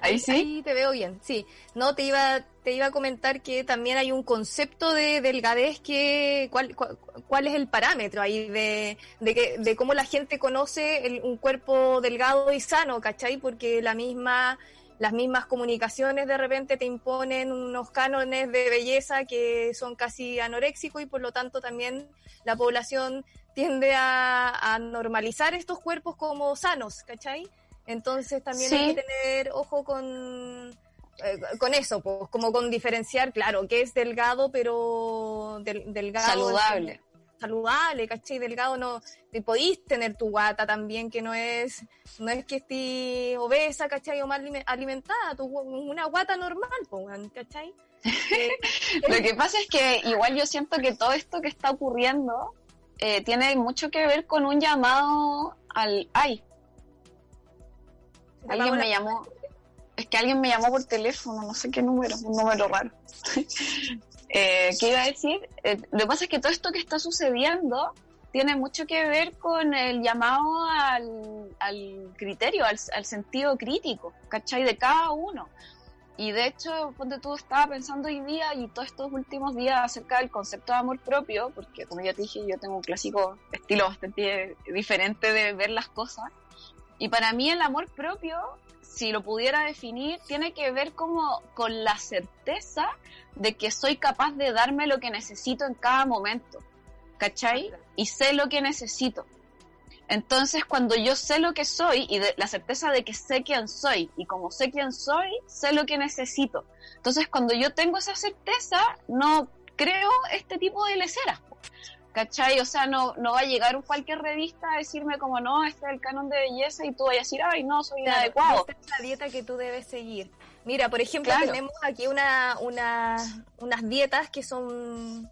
Ahí sí. Ahí te veo bien, sí. No, te iba, te iba a comentar que también hay un concepto de delgadez que, ¿cuál, cuál, cuál es el parámetro ahí de, de, que, de cómo la gente conoce el- un cuerpo delgado y sano, ¿cachai? Porque la misma, las mismas comunicaciones de repente te imponen unos cánones de belleza que son casi anoréxicos y por lo tanto también la población tiende a, a normalizar estos cuerpos como sanos, ¿cachai? Entonces también Sí. hay que tener ojo con, eh, con eso, pues, como con diferenciar, claro, que es delgado, pero del- delgado. Saludable. Saludable, ¿cachai? Delgado no, te podís tener tu guata también, que no es, no es que estés obesa, ¿cachai? O mal alime- alimentada, tu, una guata normal, ¿cachai? Eh, Lo que pasa es que igual yo siento que todo esto que está ocurriendo eh, tiene mucho que ver con un llamado al... ¡Ay! Alguien me llamó... Es que alguien me llamó por teléfono, no sé qué número, un número raro. Eh, ¿Qué iba a decir? Eh, lo que pasa es que todo esto que está sucediendo tiene mucho que ver con el llamado al, al criterio, al, al sentido crítico, ¿cachai? De cada uno. Y de hecho, ponte tú, estaba pensando hoy día y todos estos últimos días acerca del concepto de amor propio, porque como ya te dije, yo tengo un clásico estilo bastante diferente de ver las cosas. Y para mí el amor propio, si lo pudiera definir, tiene que ver como con la certeza de que soy capaz de darme lo que necesito en cada momento. ¿Cachai? Y sé lo que necesito. Entonces, cuando yo sé lo que soy y de, la certeza de que sé quién soy, y como sé quién soy, sé lo que necesito. Entonces, cuando yo tengo esa certeza, no creo este tipo de leceras. ¿Cachai? O sea, no, no va a llegar un cualquier revista a decirme como, no, este es el canon de belleza y tú vas a decir, ay, no, soy Claro, inadecuado. esta es la dieta que tú debes seguir. Mira, por ejemplo, Claro. tenemos aquí una, una, unas dietas que son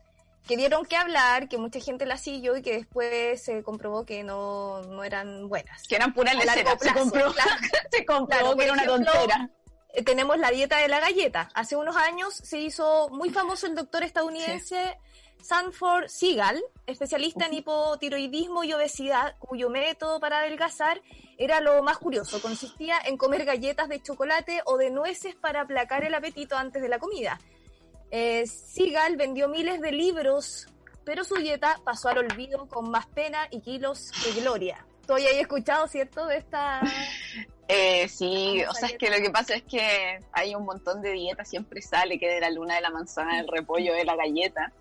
que dieron que hablar, que mucha gente las siguió y que después se comprobó que no, no eran buenas. Que eran puras leceras. Se comprobó, claro. se comprobó Claro, que era una tontera. Eh, tenemos la dieta de la galleta. Hace unos años se hizo muy famoso el doctor estadounidense Sanford Seagal, especialista en hipotiroidismo y obesidad, cuyo método para adelgazar era lo más curioso. Consistía en comer galletas de chocolate o de nueces para aplacar el apetito antes de la comida. Eh, Seagal vendió miles de libros, pero su dieta pasó al olvido con más pena y kilos de gloria. Ya has escuchado, ¿cierto? De esta... Eh, sí, o sea, es que lo que pasa es que hay un montón de dietas, siempre sale que de la luna, de la manzana, del repollo, de la galleta.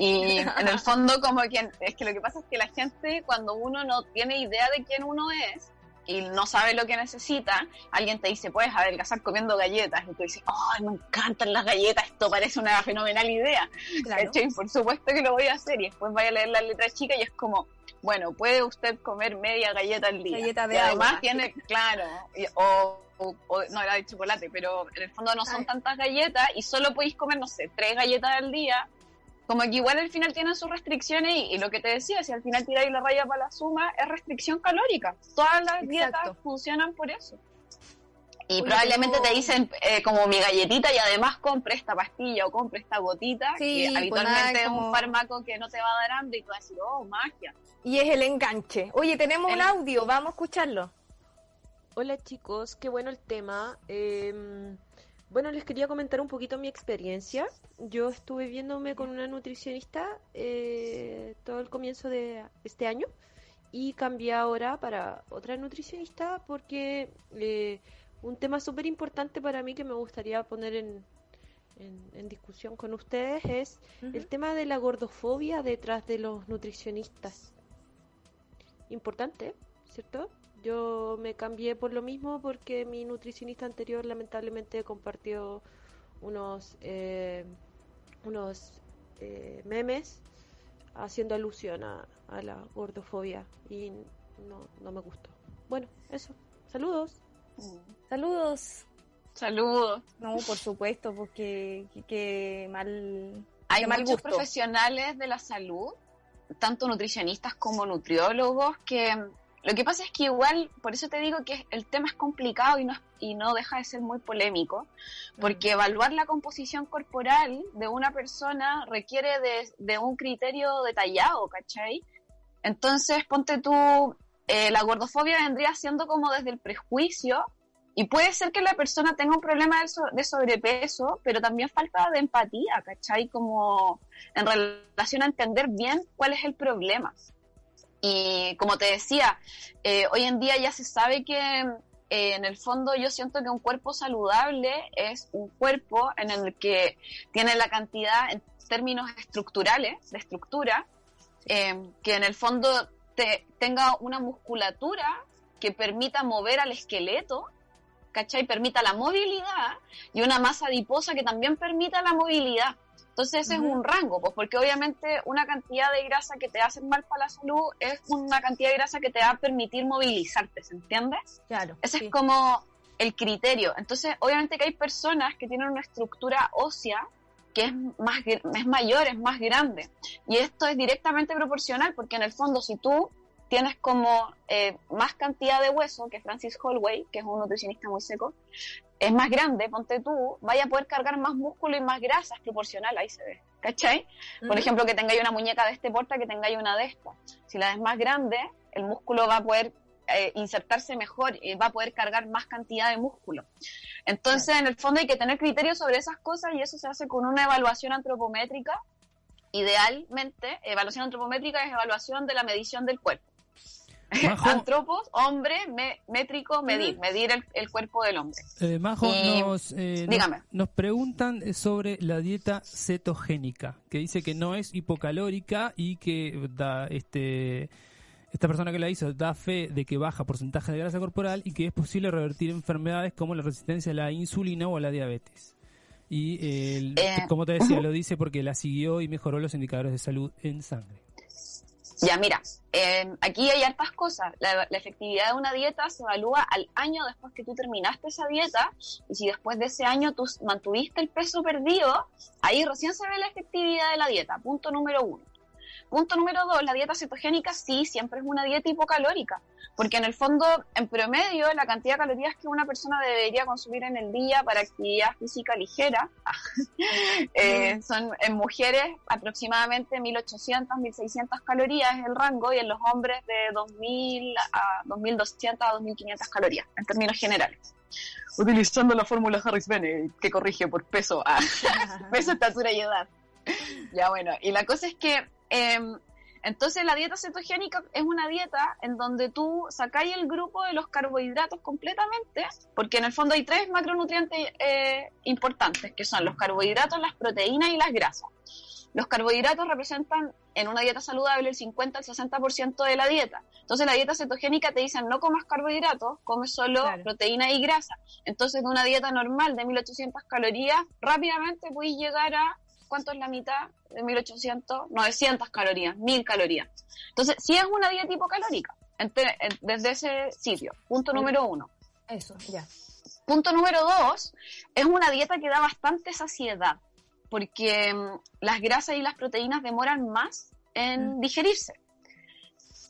Y en el fondo como que, es que lo que pasa es que la gente cuando uno no tiene idea de quién uno es y no sabe lo que necesita, alguien te dice, puedes adelgazar comiendo galletas. Y tú dices, ¡ay, me encantan las galletas! Esto parece una fenomenal idea. Claro. ¿Cachai? Por supuesto que lo voy a hacer. Y después vaya a leer la letra chica y es como, bueno, puede usted comer media galleta al día. Galleta de y además agua. tiene, claro, y- o, o- o- no era de chocolate, pero en el fondo no son tantas galletas y solo podéis comer, no sé, tres galletas al día. Como que igual al final tienen sus restricciones y, y lo que te decía, si al final tiráis la raya para la suma, es restricción calórica. Todas las dietas funcionan por eso. Y Oye, probablemente tengo- te dicen eh, como mi galletita y además compre esta pastilla o compre esta gotita, Sí, que pues habitualmente nada, es como- un fármaco que no te va a dar hambre y tú vas a decir, oh, magia. Y es el enganche. Oye, tenemos un El- audio, vamos a escucharlo. Hola chicos, qué bueno el tema. Em, bueno, les quería comentar un poquito mi experiencia. Yo estuve viéndome con una nutricionista eh, todo el comienzo de este año y cambié ahora para otra nutricionista porque eh, un tema súper importante para mí que me gustaría poner en, en- en discusión con ustedes es el tema de la gordofobia detrás de los nutricionistas. Importante, ¿cierto? Yo me cambié por lo mismo porque mi nutricionista anterior lamentablemente compartió unos eh, unos eh, memes haciendo alusión a, a la gordofobia y no, no me gustó. Bueno, eso. Saludos. Saludos. Saludos. No, por supuesto, porque que, que mal. Hay mal muchos gusto. profesionales de la salud, tanto nutricionistas como nutriólogos, que lo que pasa es que igual, por eso te digo que el tema es complicado y no, y no deja de ser muy polémico, porque evaluar la composición corporal de una persona requiere de, de un criterio detallado, ¿cachai? Entonces, ponte tú, eh, la gordofobia vendría siendo como desde el prejuicio, y puede ser que la persona tenga un problema de sobrepeso, pero también falta de empatía, ¿cachai? Como en relación a entender bien cuál es el problema. Y como te decía, eh, hoy en día ya se sabe que eh, en el fondo yo siento que un cuerpo saludable es un cuerpo en el que tiene la cantidad en términos estructurales, de estructura, eh, que en el fondo te- tenga una musculatura que permita mover al esqueleto, ¿cachai? Permita la movilidad y una masa adiposa que también permita la movilidad. Entonces ese es un rango, pues porque obviamente una cantidad de grasa que te hace mal para la salud es una cantidad de grasa que te va a permitir movilizarte, ¿se entiende? Claro. Ese sí. es como el criterio. Entonces, obviamente que hay personas que tienen una estructura ósea que es más es mayor, es más grande. Y esto es directamente proporcional porque en el fondo si tú tienes como eh, más cantidad de hueso que Francis Holloway, que es un nutricionista muy seco, es más grande, ponte tú, vaya a poder cargar más músculo y más grasa, es proporcional, ahí se ve. ¿Cachai? Por ejemplo, que tengáis una muñeca de este porte, que tengáis una de esta. Si la es más grande, el músculo va a poder eh, insertarse mejor y va a poder cargar más cantidad de músculo. Entonces, en el fondo hay que tener criterios sobre esas cosas y eso se hace con una evaluación antropométrica. Idealmente, evaluación antropométrica es evaluación de la medición del cuerpo. Majo, Antropos, hombre, me- métrico, medir, medir el, el cuerpo del hombre. eh, Majo, Eh, nos, eh, nos- dígame. nos preguntan sobre la dieta cetogénica, que dice que no es hipocalórica y que da este esta persona que la hizo da fe de que baja porcentaje de grasa corporal y que es posible revertir enfermedades como la resistencia a la insulina o a la diabetes. Y el- Eh, como te decía, lo dice porque la siguió y mejoró los indicadores de salud en sangre. Ya, mira, eh, aquí hay hartas cosas. La, la efectividad de una dieta se evalúa al año después que tú terminaste esa dieta y si después de ese año tú mantuviste el peso perdido, ahí recién se ve la efectividad de la dieta. Punto número uno. Punto número dos, la dieta cetogénica sí, siempre es una dieta hipocalórica, porque en el fondo, en promedio, la cantidad de calorías que una persona debería consumir en el día para actividad física ligera eh, son en mujeres aproximadamente 1800, 1600 calorías es el rango y en los hombres de 2000 a 2200 a 2500 calorías en términos generales. Utilizando la fórmula Harris-Bennett que corrige por peso, a peso, estatura y edad. Ya bueno, y la cosa es que em, entonces la dieta cetogénica es una dieta en donde tú sacáis el grupo de los carbohidratos completamente, porque en el fondo hay tres macronutrientes eh, importantes, que son los carbohidratos, las proteínas y las grasas. Los carbohidratos representan en una dieta saludable el 50 al 60% de la dieta. Entonces la dieta cetogénica te dicen no comas carbohidratos, comes solo Claro. proteína y grasa. Entonces de una dieta normal de 1800 calorías, rápidamente puedes llegar a ¿cuánto es la mitad de 1800? 900 calorías, 1000 calorías. Entonces, sí es una dieta hipocalórica entre- en- desde ese sitio. Punto número uno. Eso, ya. Punto número dos, es una dieta que da bastante saciedad, porque mm, las grasas y las proteínas demoran más en digerirse.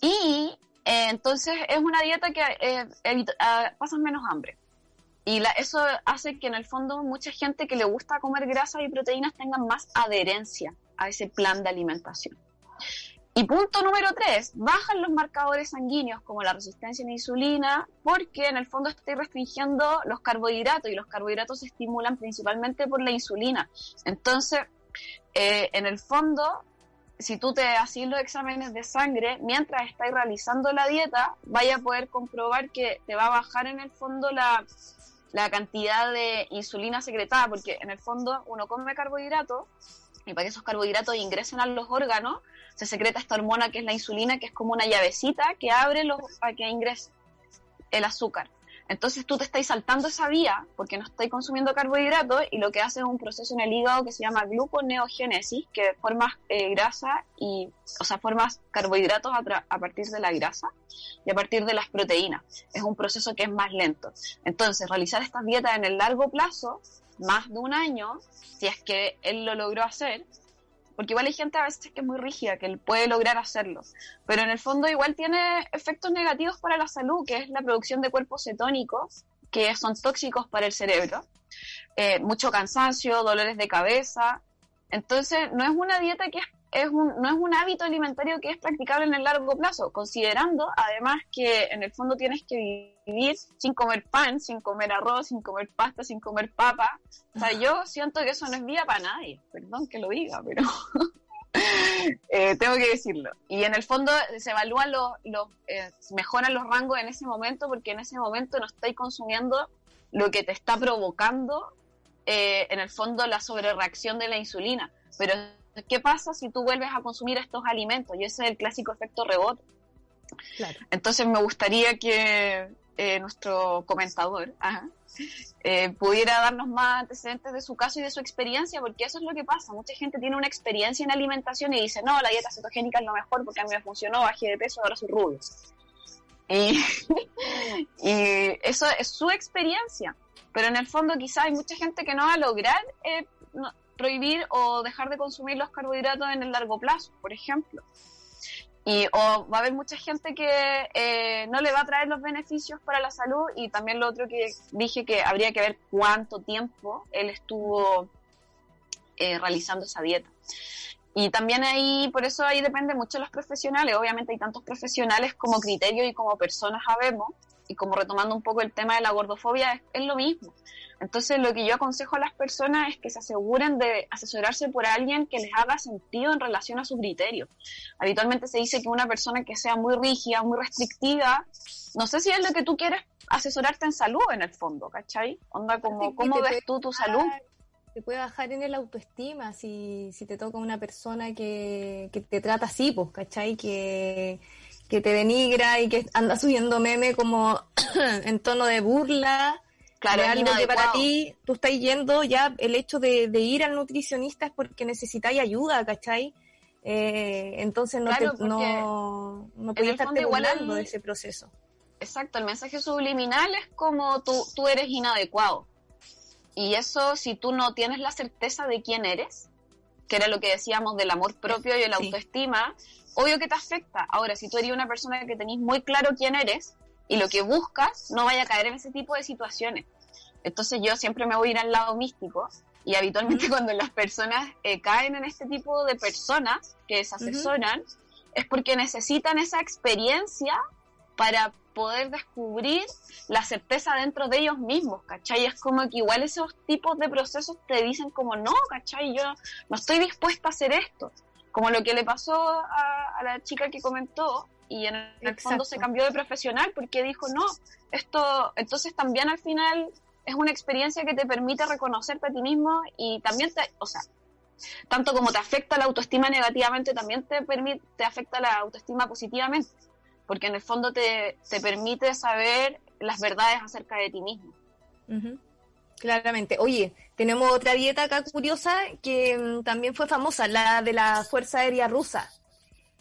Y eh, entonces es una dieta que eh, evita- ah, pasas menos hambre. Y la- eso hace que en el fondo mucha gente que le gusta comer grasas y proteínas tengan más adherencia a ese plan de alimentación. Y punto número tres, bajan los marcadores sanguíneos como la resistencia a la insulina, porque en el fondo estoy restringiendo los carbohidratos y los carbohidratos se estimulan principalmente por la insulina. Entonces, eh, en el fondo, si tú te haces los exámenes de sangre mientras estás realizando la dieta, vaya a poder comprobar que te va a bajar en el fondo la, la cantidad de insulina secretada, porque en el fondo uno come carbohidratos y para que esos carbohidratos ingresen a los órganos, se secreta esta hormona que es la insulina, que es como una llavecita que abre los, para que ingrese el azúcar. Entonces tú te estás saltando esa vía porque no estás consumiendo carbohidratos y lo que hace es un proceso en el hígado que se llama gluconeogénesis, que forma eh, grasa y, o sea, formas carbohidratos a, a partir de la grasa y a partir de las proteínas. Es un proceso que es más lento. Entonces, realizar estas dietas en el largo plazo, más de un año, si es que él lo logró hacer, porque igual hay gente a veces que es muy rígida, que puede lograr hacerlo, pero en el fondo igual tiene efectos negativos para la salud, que es la producción de cuerpos cetónicos, que son tóxicos para el cerebro, eh, mucho cansancio, dolores de cabeza, entonces no es una dieta que es es un, no es un hábito alimentario que es practicable en el largo plazo, considerando además que en el fondo tienes que vivir sin comer pan, sin comer arroz, sin comer pasta, sin comer papa. O sea, yo siento que eso no es vida para nadie, perdón que lo diga, pero eh, tengo que decirlo. Y en el fondo se evalúan los, los eh, mejoran los rangos en ese momento porque en ese momento no estáis consumiendo lo que te está provocando eh, en el fondo la sobrereacción de la insulina. Pero ¿Qué pasa si tú vuelves a consumir estos alimentos? Y ese es el clásico efecto rebote. Entonces me gustaría que eh, nuestro comentador ajá, eh, pudiera darnos más antecedentes de su caso y de su experiencia, porque eso es lo que pasa. Mucha gente tiene una experiencia en alimentación y dice, no, la dieta cetogénica es lo mejor porque a mí me funcionó, bajé de peso, ahora soy rubio. Y, eso es su experiencia. Pero en el fondo quizás hay mucha gente que no va a lograr eh, prohibir o dejar de consumir los carbohidratos en el largo plazo, por ejemplo. Y o va a haber mucha gente que eh, no le va a traer los beneficios para la salud y también lo otro que dije que habría que ver cuánto tiempo él estuvo eh, realizando esa dieta. Y también ahí, por eso ahí depende mucho de los profesionales. Obviamente hay tantos profesionales como criterio y como personas sabemos. Y como retomando un poco el tema de la gordofobia, es, es lo mismo. Entonces, lo que yo aconsejo a las personas es que se aseguren de asesorarse por alguien que les haga sentido en relación a su criterio. Habitualmente se dice que una persona que sea muy rígida, muy restrictiva, no sé si es lo que tú quieres asesorarte en salud en el fondo, ¿cachai? Onda, como, ¿cómo ves tú tu salud? Te puede bajar en el autoestima si, si te toca una persona que, que te trata así, pues, ¿cachai? Que, que te denigra y que anda subiendo meme como en tono de burla Claro, de algo que para ti tú estás yendo ya el hecho de, de ir al nutricionista es porque necesitáis ayuda, ¿cachai? Eh, entonces no, Claro, te, no, no podías estarte burlando de ese proceso. Exacto, el mensaje subliminal es como tú, tú eres inadecuado. Y eso, si tú no tienes la certeza de quién eres, que era lo que decíamos del amor propio y el Sí. autoestima, obvio que te afecta. Ahora, si tú eres una persona que tenés muy claro quién eres y lo que buscas, no vaya a caer en ese tipo de situaciones. Entonces yo siempre me voy a ir al lado místico y habitualmente cuando las personas eh, caen en este tipo de personas que se asesoran, es porque necesitan esa experiencia para poder descubrir la certeza dentro de ellos mismos, ¿cachai? Es como que igual esos tipos de procesos te dicen como, no, ¿cachai? Yo no estoy dispuesta a hacer esto. Como lo que le pasó a, a la chica que comentó y en el fondo se cambió de profesional porque dijo, no, esto, entonces también al final es una experiencia que te permite reconocerte a ti mismo y también te, o sea, tanto como te afecta la autoestima negativamente, también te permite, te afecta la autoestima positivamente, porque en el fondo te, te permite saber las verdades acerca de ti mismo. Claramente. Oye, tenemos otra dieta acá curiosa que mm, también fue famosa, la de la Fuerza Aérea Rusa.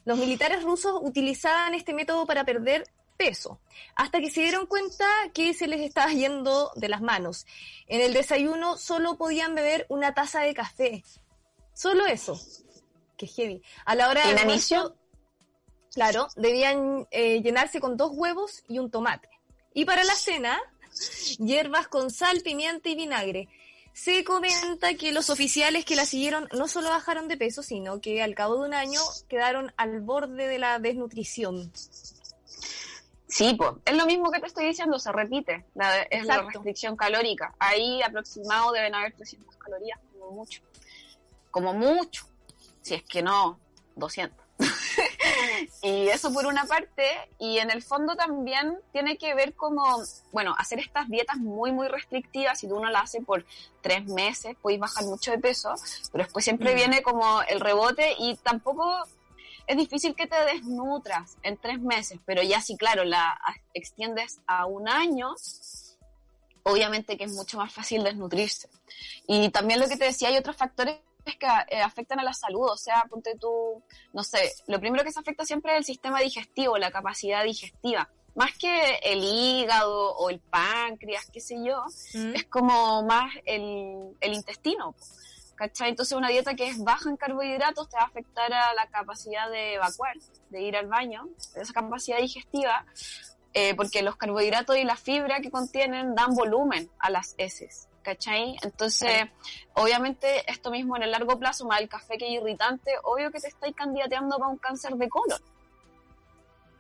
Los militares rusos utilizaban este método para perder peso, hasta que se dieron cuenta que se les estaba yendo de las manos. En el desayuno solo podían beber una taza de café. Solo eso. Qué heavy. A la hora Inanición. almuerzo, claro, debían eh, llenarse con dos huevos y un tomate. Y para la cena, hierbas con sal, pimienta y vinagre. Se comenta que los oficiales que la siguieron no solo bajaron de peso, sino que al cabo de un año quedaron al borde de la desnutrición. Sí, pues, es lo mismo que te estoy diciendo, se repite, la, es la restricción calórica. Ahí aproximado deben haber 300 calorías, como mucho. Como mucho, si es que no, 200. y eso por una parte, y en el fondo también tiene que ver como, bueno, hacer estas dietas muy, muy restrictivas, si tú no las haces por tres meses, puedes bajar mucho de peso, pero después siempre Mm. viene como el rebote y tampoco es difícil que te desnutras en tres meses, pero ya sí, claro, la extiendes a un año, obviamente que es mucho más fácil desnutrirse. Y también lo que te decía, hay otros factores que eh, afectan a la salud, o sea, ponte tú, no sé, lo primero que se afecta siempre es el sistema digestivo, la capacidad digestiva. Más que el hígado o el páncreas, qué sé yo, ¿Mm? es como más el, el intestino. ¿cachai? Entonces una dieta que es baja en carbohidratos te va a afectar a la capacidad de evacuar, de ir al baño, esa capacidad digestiva, eh, porque los carbohidratos y la fibra que contienen dan volumen a las heces, ¿cachai? Entonces, obviamente esto mismo en el largo plazo, más el café que es irritante, obvio que te estáis candidateando para un cáncer de colon.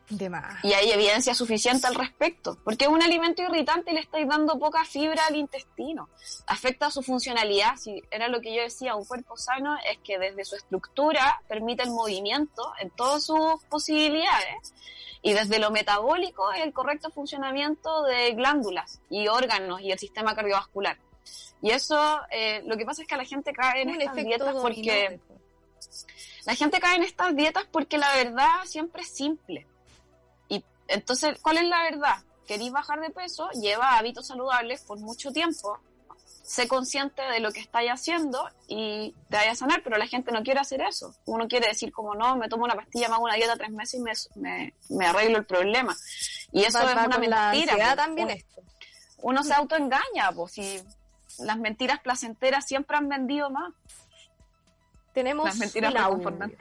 De más. Y hay evidencia suficiente al respecto, porque es un alimento irritante y le estáis dando poca fibra al intestino. Afecta su funcionalidad, si era lo que yo decía, un cuerpo sano es que desde su estructura permite el movimiento en todas sus posibilidades y desde lo metabólico el correcto funcionamiento de glándulas y órganos y el sistema cardiovascular. Y eso, eh, lo que pasa es que la gente cae en Un estas dietas porque... La gente cae en estas dietas porque la verdad siempre es simple. Y entonces, ¿cuál es la verdad? Querís bajar de peso, lleva hábitos saludables por mucho tiempo, sé consciente de lo que estáis haciendo y te vayas a sanar, pero la gente no quiere hacer eso. Uno quiere decir como no, me tomo una pastilla, me hago una dieta tres meses y me, me, me arreglo el problema. Y eso Va- es va una mentira. pues. también Uno- esto. Uno se autoengaña, pues si las mentiras placenteras siempre han vendido más. Tenemos Las mentiras audio. reconfortantes.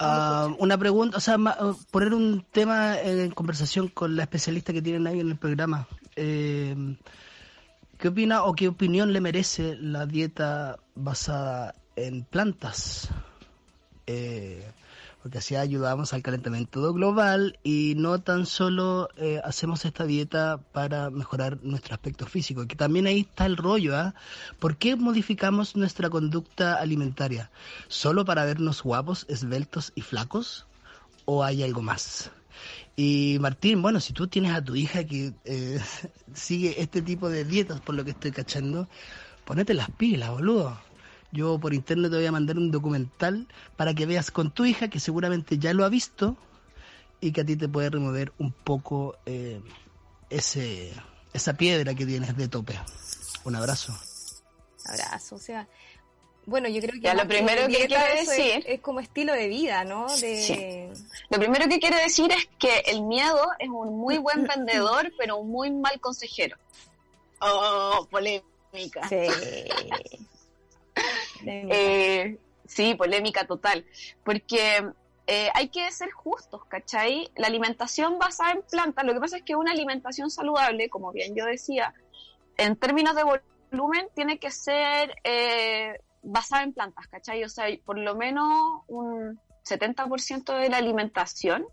Ah, una pregunta, o sea, ma- eh, poner un tema en conversación con la especialista que tienen ahí en el programa. Eh, ¿Qué opina o qué opinión le merece la dieta basada en plantas? Eh, porque así ayudamos al calentamiento global y no tan solo eh, hacemos esta dieta para mejorar nuestro aspecto físico, que también ahí está el rollo, ¿ah? ¿Por qué modificamos nuestra conducta alimentaria? ¿Solo para vernos guapos, esbeltos y flacos? ¿O hay algo más? Y Martín, bueno, si tú tienes a tu hija que eh, sigue este tipo de dietas, por lo que estoy cachando, ponete las pilas, boludo. Yo por internet te voy a mandar un documental para que veas con tu hija, que seguramente ya lo ha visto, y que a ti te puede remover un poco eh, ese, esa piedra que tienes de tope. Un abrazo. Abrazo, o sea. Bueno, yo creo que Ya, lo primero que quiero es- decir- es, como estilo de vida, ¿no? De, Sí. Lo primero que quiere decir es que el miedo es un muy buen vendedor, pero un muy mal consejero. Oh, polémica. Sí. Eh, sí, polémica total. Porque eh, hay que ser justos, ¿cachai? La alimentación basada en plantas, lo que pasa es que una alimentación saludable, como bien yo decía, en términos de volumen, tiene que ser eh, basada en plantas, ¿cachai? O sea, por lo menos un 70% de la alimentación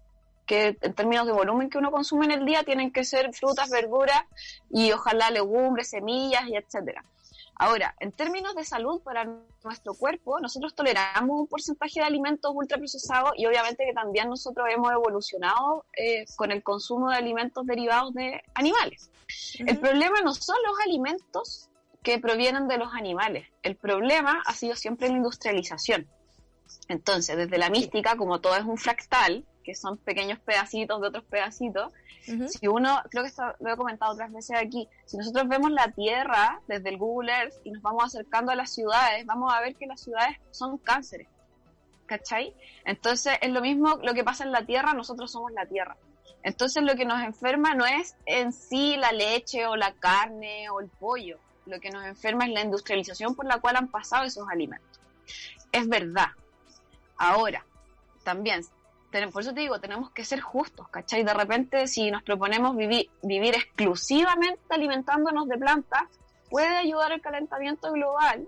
que en términos de volumen que uno consume en el día tienen que ser frutas, verduras y ojalá legumbres, semillas y etcétera. Ahora, en términos de salud para nuestro cuerpo, nosotros toleramos un porcentaje de alimentos ultraprocesados y obviamente que también nosotros hemos evolucionado eh, con el consumo de alimentos derivados de animales. El problema no son los alimentos que provienen de los animales. El problema ha sido siempre la industrialización. Entonces, desde la mística, como todo es un fractal, que son pequeños pedacitos de otros pedacitos, si uno, creo que esto lo he comentado otras veces aquí, si nosotros vemos la Tierra desde el Google Earth y nos vamos acercando a las ciudades, vamos a ver que las ciudades son cánceres. ¿Cachai? Entonces es lo mismo lo que pasa en la Tierra, nosotros somos la Tierra. Entonces lo que nos enferma no es en sí la leche o la carne o el pollo, lo que nos enferma es la industrialización por la cual han pasado esos alimentos. Es verdad. Ahora, también, por eso te digo, tenemos que ser justos, ¿cachai? De repente, si nos proponemos vivir, vivir exclusivamente alimentándonos de plantas, puede ayudar al calentamiento global,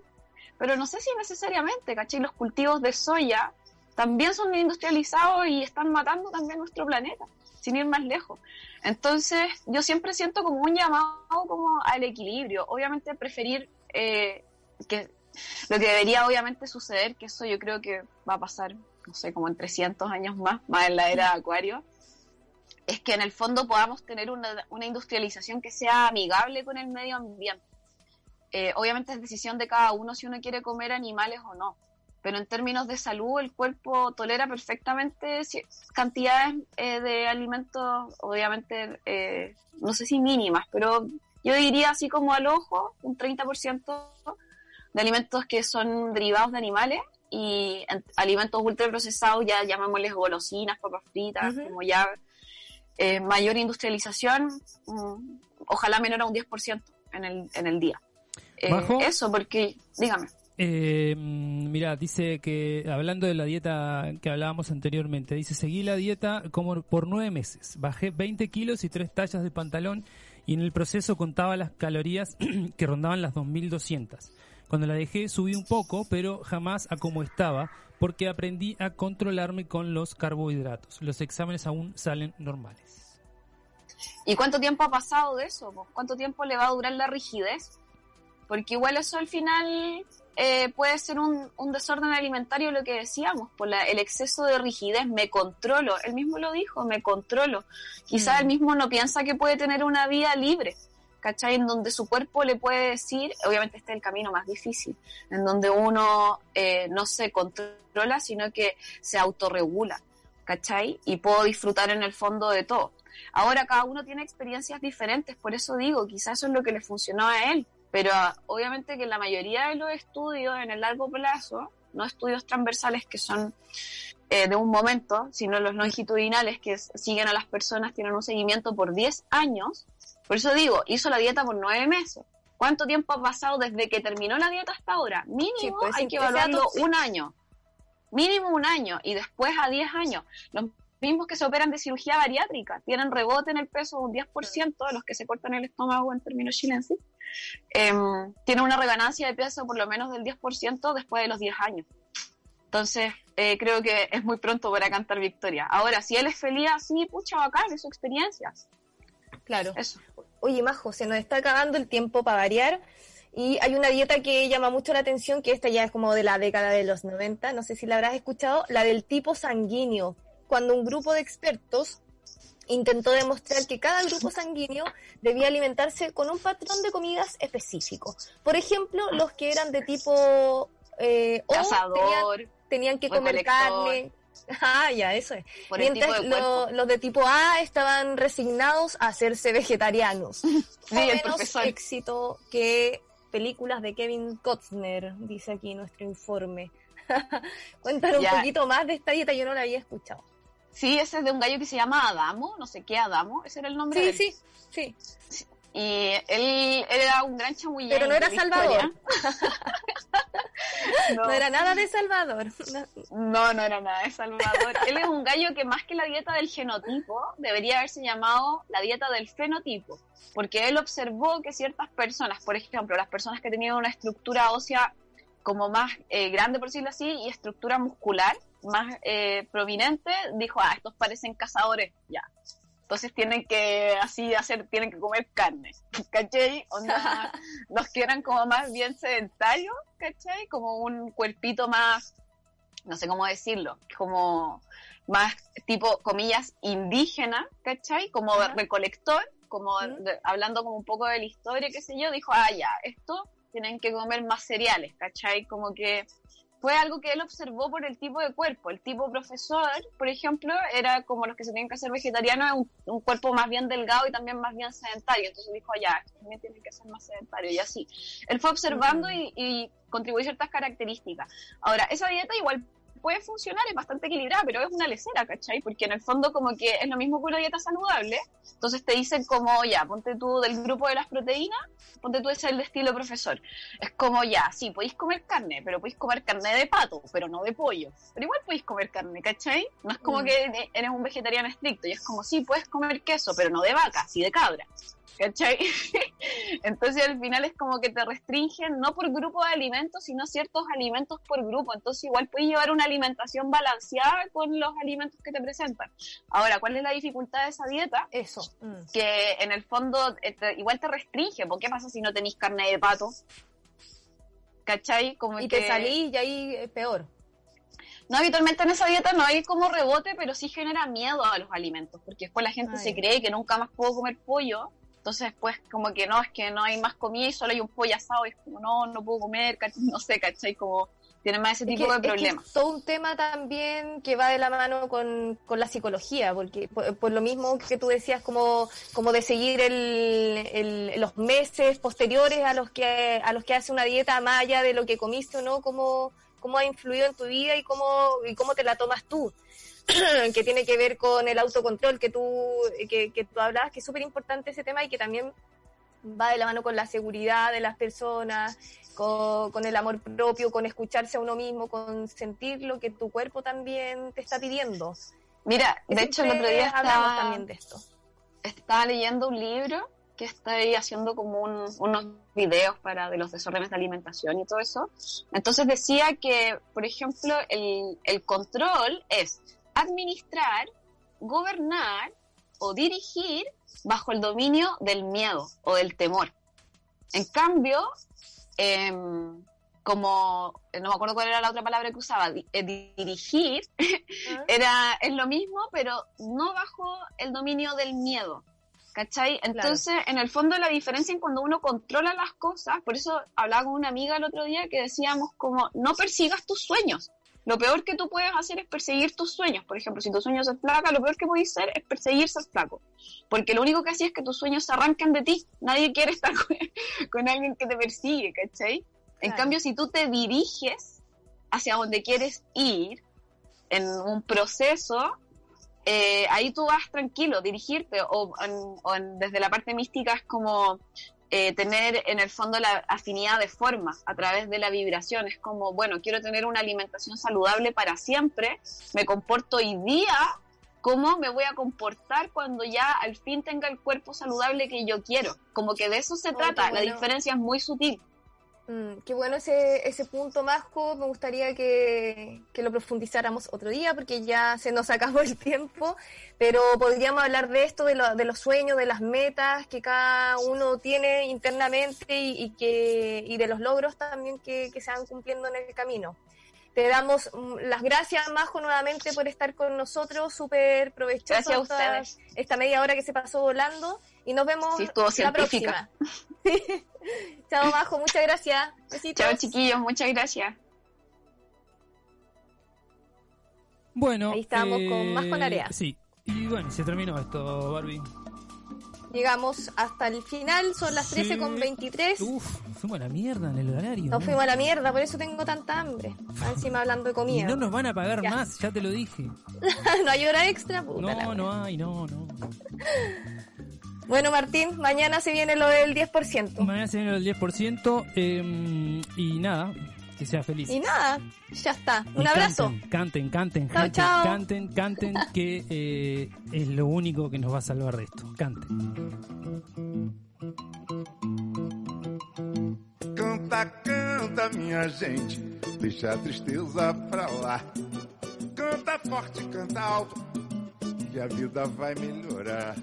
pero no sé si necesariamente, ¿cachai? Los cultivos de soya también son industrializados y están matando también nuestro planeta, sin ir más lejos. Entonces, yo siempre siento como un llamado como al equilibrio. Obviamente preferir eh, que lo que debería obviamente suceder, que eso yo creo que va a pasar, no sé, como en 300 años más, más en la era de Acuario, es que en el fondo podamos tener una, una industrialización que sea amigable con el medio ambiente. Eh, obviamente es decisión de cada uno si uno quiere comer animales o no, pero en términos de salud el cuerpo tolera perfectamente cantidades eh, de alimentos, obviamente, eh, no sé si mínimas, pero yo diría así como al ojo, un 30% de alimentos que son derivados de animales y en- alimentos ultraprocesados, ya llamémosles golosinas, papas fritas, como ya eh, mayor industrialización, mm, ojalá menor a un 10% en el, en el día. Eh, eso, porque, dígame. Eh, mira, dice que hablando de la dieta que hablábamos anteriormente, dice seguí la dieta como por nueve meses, bajé 20 kilos y tres tallas de pantalón y en el proceso contaba las calorías que rondaban las 2.200. Cuando la dejé subí un poco, pero jamás a como estaba, porque aprendí a controlarme con los carbohidratos. Los exámenes aún salen normales. ¿Y cuánto tiempo ha pasado de eso? ¿Cuánto tiempo le va a durar la rigidez? Porque igual eso al final eh, puede ser un, un desorden alimentario, lo que decíamos, por la- el exceso de rigidez, me controlo. Él mismo lo dijo, me controlo. Quizás él mismo no piensa que puede tener una vida libre, ¿cachai? En donde su cuerpo le puede decir, obviamente este es el camino más difícil, en donde uno eh, no se controla, sino que se autorregula, ¿cachai? Y puedo disfrutar en el fondo de todo. Ahora cada uno tiene experiencias diferentes, por eso digo, quizás eso es lo que le funcionó a él, pero obviamente que la mayoría de los estudios en el largo plazo, no estudios transversales que son eh, de un momento, sino los longitudinales que siguen a las personas, tienen un seguimiento por 10 años, por eso digo, hizo la dieta por 9 meses. ¿Cuánto tiempo ha pasado desde que terminó la dieta hasta ahora? Mínimo Sí, pues, hay que evaluarlo un año. Mínimo un año y después a 10 años. Los mismos que se operan de cirugía bariátrica tienen rebote en el peso de un 10% de los que se cortan el estómago en términos chilenses. Em, tienen una reganancia de peso por lo menos del 10% después de los 10 años. Entonces, eh, creo que es muy pronto para cantar victoria. Ahora, si él es feliz así, pucha, bacán, es su experiencia. Claro. Eso. Oye, Majo, se nos está acabando el tiempo para variar. Y hay una dieta que llama mucho la atención, que esta ya es como de la década de los 90, no sé si la habrás escuchado, la del tipo sanguíneo. Cuando un grupo de expertos intentó demostrar que cada grupo sanguíneo debía alimentarse con un patrón de comidas específico. Por ejemplo, los que eran de tipo eh, O tenían, Cazador, tenían que comer carne. Ah, ya, eso es. por Mientras de lo- los de tipo A estaban resignados a hacerse vegetarianos. Sí, el menos profesor. éxito que películas de Kevin Costner, dice aquí nuestro informe. Cuéntanos un poquito más de esta dieta, yo no la había escuchado. Sí, ese es de un gallo que se llama Adamo, no sé qué Adamo, ese era el nombre de Sí, él. sí, sí. Y él era un gran chamullén. Pero no era Salvador. No. No. era nada de Salvador. No, no era nada de Salvador. Él es un gallo que más que la dieta del genotipo, debería haberse llamado la dieta del fenotipo. Porque él observó que ciertas personas, por ejemplo, las personas que tenían una estructura ósea como más eh, grande, por decirlo así, y estructura muscular más eh, prominente, dijo, ah, estos parecen cazadores, ya. Entonces tienen que así hacer, tienen que comer carne, ¿cachai? Onda, los que eran como más bien sedentarios, ¿cachai? Como un cuerpito más, no sé cómo decirlo, como más tipo, comillas, indígena, ¿cachai? Como recolector, como de- hablando como un poco de la historia, qué sé yo, dijo, ah, ya, esto tienen que comer más cereales, ¿cachai? Como que fue algo que él observó por el tipo de cuerpo. El tipo profesor, por ejemplo, era como los que se tenían que hacer vegetarianos, un, un cuerpo más bien delgado y también más bien sedentario. Entonces dijo, ya, también tienen que ser más sedentarios y así. Él fue observando y, y contribuyó ciertas características. Ahora, esa dieta igual puede funcionar, es bastante equilibrada, pero es una lecera, ¿cachai? Porque en el fondo como que es lo mismo que una dieta saludable. Entonces te dicen como, ya, ponte tú del grupo de las proteínas, ponte tú ese el de estilo profesor. Es como, ya, sí, podéis comer carne, pero podéis comer carne de pato, pero no de pollo. Pero igual podéis comer carne, ¿cachai? No es como Mm. que eres un vegetariano estricto, y es como, sí, puedes comer queso, pero no de vaca, sí de cabra. ¿Cachai? Entonces al final es como que te restringen no por grupo de alimentos, sino ciertos alimentos por grupo. Entonces igual puedes llevar una alimentación balanceada con los alimentos que te presentan. Ahora, ¿cuál es la dificultad de esa dieta? Eso. mm. Que en el fondo eh, te- igual te restringe. ¿Por qué pasa si no tenéis carne de pato? ¿Cachai? Como Y que... te salí y ahí es peor. No, habitualmente en esa dieta no hay como rebote, pero sí genera miedo a los alimentos, porque después la gente se cree que nunca más puedo comer pollo, entonces después como que no, es que no hay más comida y solo hay un pollo asado, y es como no, no puedo comer, no sé, ¿cachai? Como tiene más ese Es tipo que- de es que problemas. es todo un tema también que va de la mano con, con la psicología, porque por, por lo mismo que tú decías, como, como de seguir el, el- los meses posteriores a los que a los que hace una dieta más allá de lo que comiste o no, cómo, cómo ha influido en tu vida y cómo, y cómo te la tomas tú. que tiene que ver con el autocontrol que tú, que, que tú hablabas, que es súper importante ese tema y que también va de la mano con la seguridad de las personas, con, con el amor propio, con escucharse a uno mismo, con sentir lo que tu cuerpo también te está pidiendo. Mira, de hecho el otro día estaba, también de esto. estaba leyendo un libro que estoy haciendo como un- unos videos para de los desórdenes de alimentación y todo eso. Entonces decía que, por ejemplo, el, el control es administrar, gobernar o dirigir bajo el dominio del miedo o del temor. En cambio, em, como no me acuerdo cuál era la otra palabra que usaba, eh, dirigir era es lo mismo, pero no bajo el dominio del miedo. ¿Cachai? Entonces, en el fondo la diferencia en cuando uno controla las cosas, por eso hablaba con una amiga el otro día que decíamos como no persigas tus sueños. Lo peor que tú puedes hacer es perseguir tus sueños. Por ejemplo, si tu sueño es ser flaca, lo peor que puedes hacer es perseguir ser flaco. Porque lo único que hacía es que tus sueños se arranquen de ti. Nadie quiere estar con, con alguien que te persigue, ¿cachai? En Claro. cambio, si tú te diriges hacia donde quieres ir, en un proceso, eh, ahí tú vas tranquilo, dirigirte, o, en- o en- desde la parte mística es como eh, tener en el fondo la afinidad de forma a través de la vibración. Es como, bueno, quiero tener una alimentación saludable para siempre, me comporto hoy día, ¿cómo me voy a comportar cuando ya al fin tenga el cuerpo saludable que yo quiero? Como que de eso se Oh, trata, la diferencia es muy sutil. Mm, qué bueno ese, ese punto, Majo. Me gustaría que, que lo profundizáramos otro día porque ya se nos acabó el tiempo, pero podríamos hablar de esto, de, lo- de los sueños, de las metas que cada uno tiene internamente y, y que, y de los logros también que, que se van cumpliendo en el camino. Te damos mm, las gracias, Majo, nuevamente por estar con nosotros. Súper provechoso Gracias a esta- esta media hora que se pasó volando y nos vemos Sí, estuvo la científica. próxima. Chao, Majo, muchas gracias. Besitos. Chao chiquillos, muchas gracias. Bueno, Ahí estamos con más con eh, Area. Sí, y bueno, se terminó esto, Barbie. Llegamos hasta el final, son las 13 Sí. con 23. Uf, fuimos a la mierda en el horario. Nos ¿no? fuimos a la mierda, por eso tengo tanta hambre. Encima hablando de Y comida. no nos van a pagar Ya. más, ya te lo dije. no hay hora extra, puta la No, no hay, no, no. Bueno, Martín, mañana se viene lo del 10%. Mañana se viene el 10% eh, y nada, que sea feliz. Y nada, ya está. Y Un abrazo. Canten, canten, canten, Chao, canten, chao. canten, canten, que eh, es lo único que nos va a salvar de esto. Canten. Canta, canta, minha gente, deixa a tristeza pra lá. Canta forte, canta alto, que a vida vai melhorar.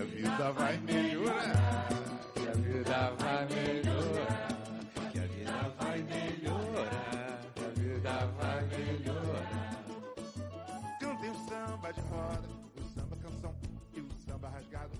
A vida vai melhorar. Que a vida vai melhorar. Que a vida vai melhorar. Que a vida vai melhorar. Cantem o samba de roda, o samba canção e o samba rasgado.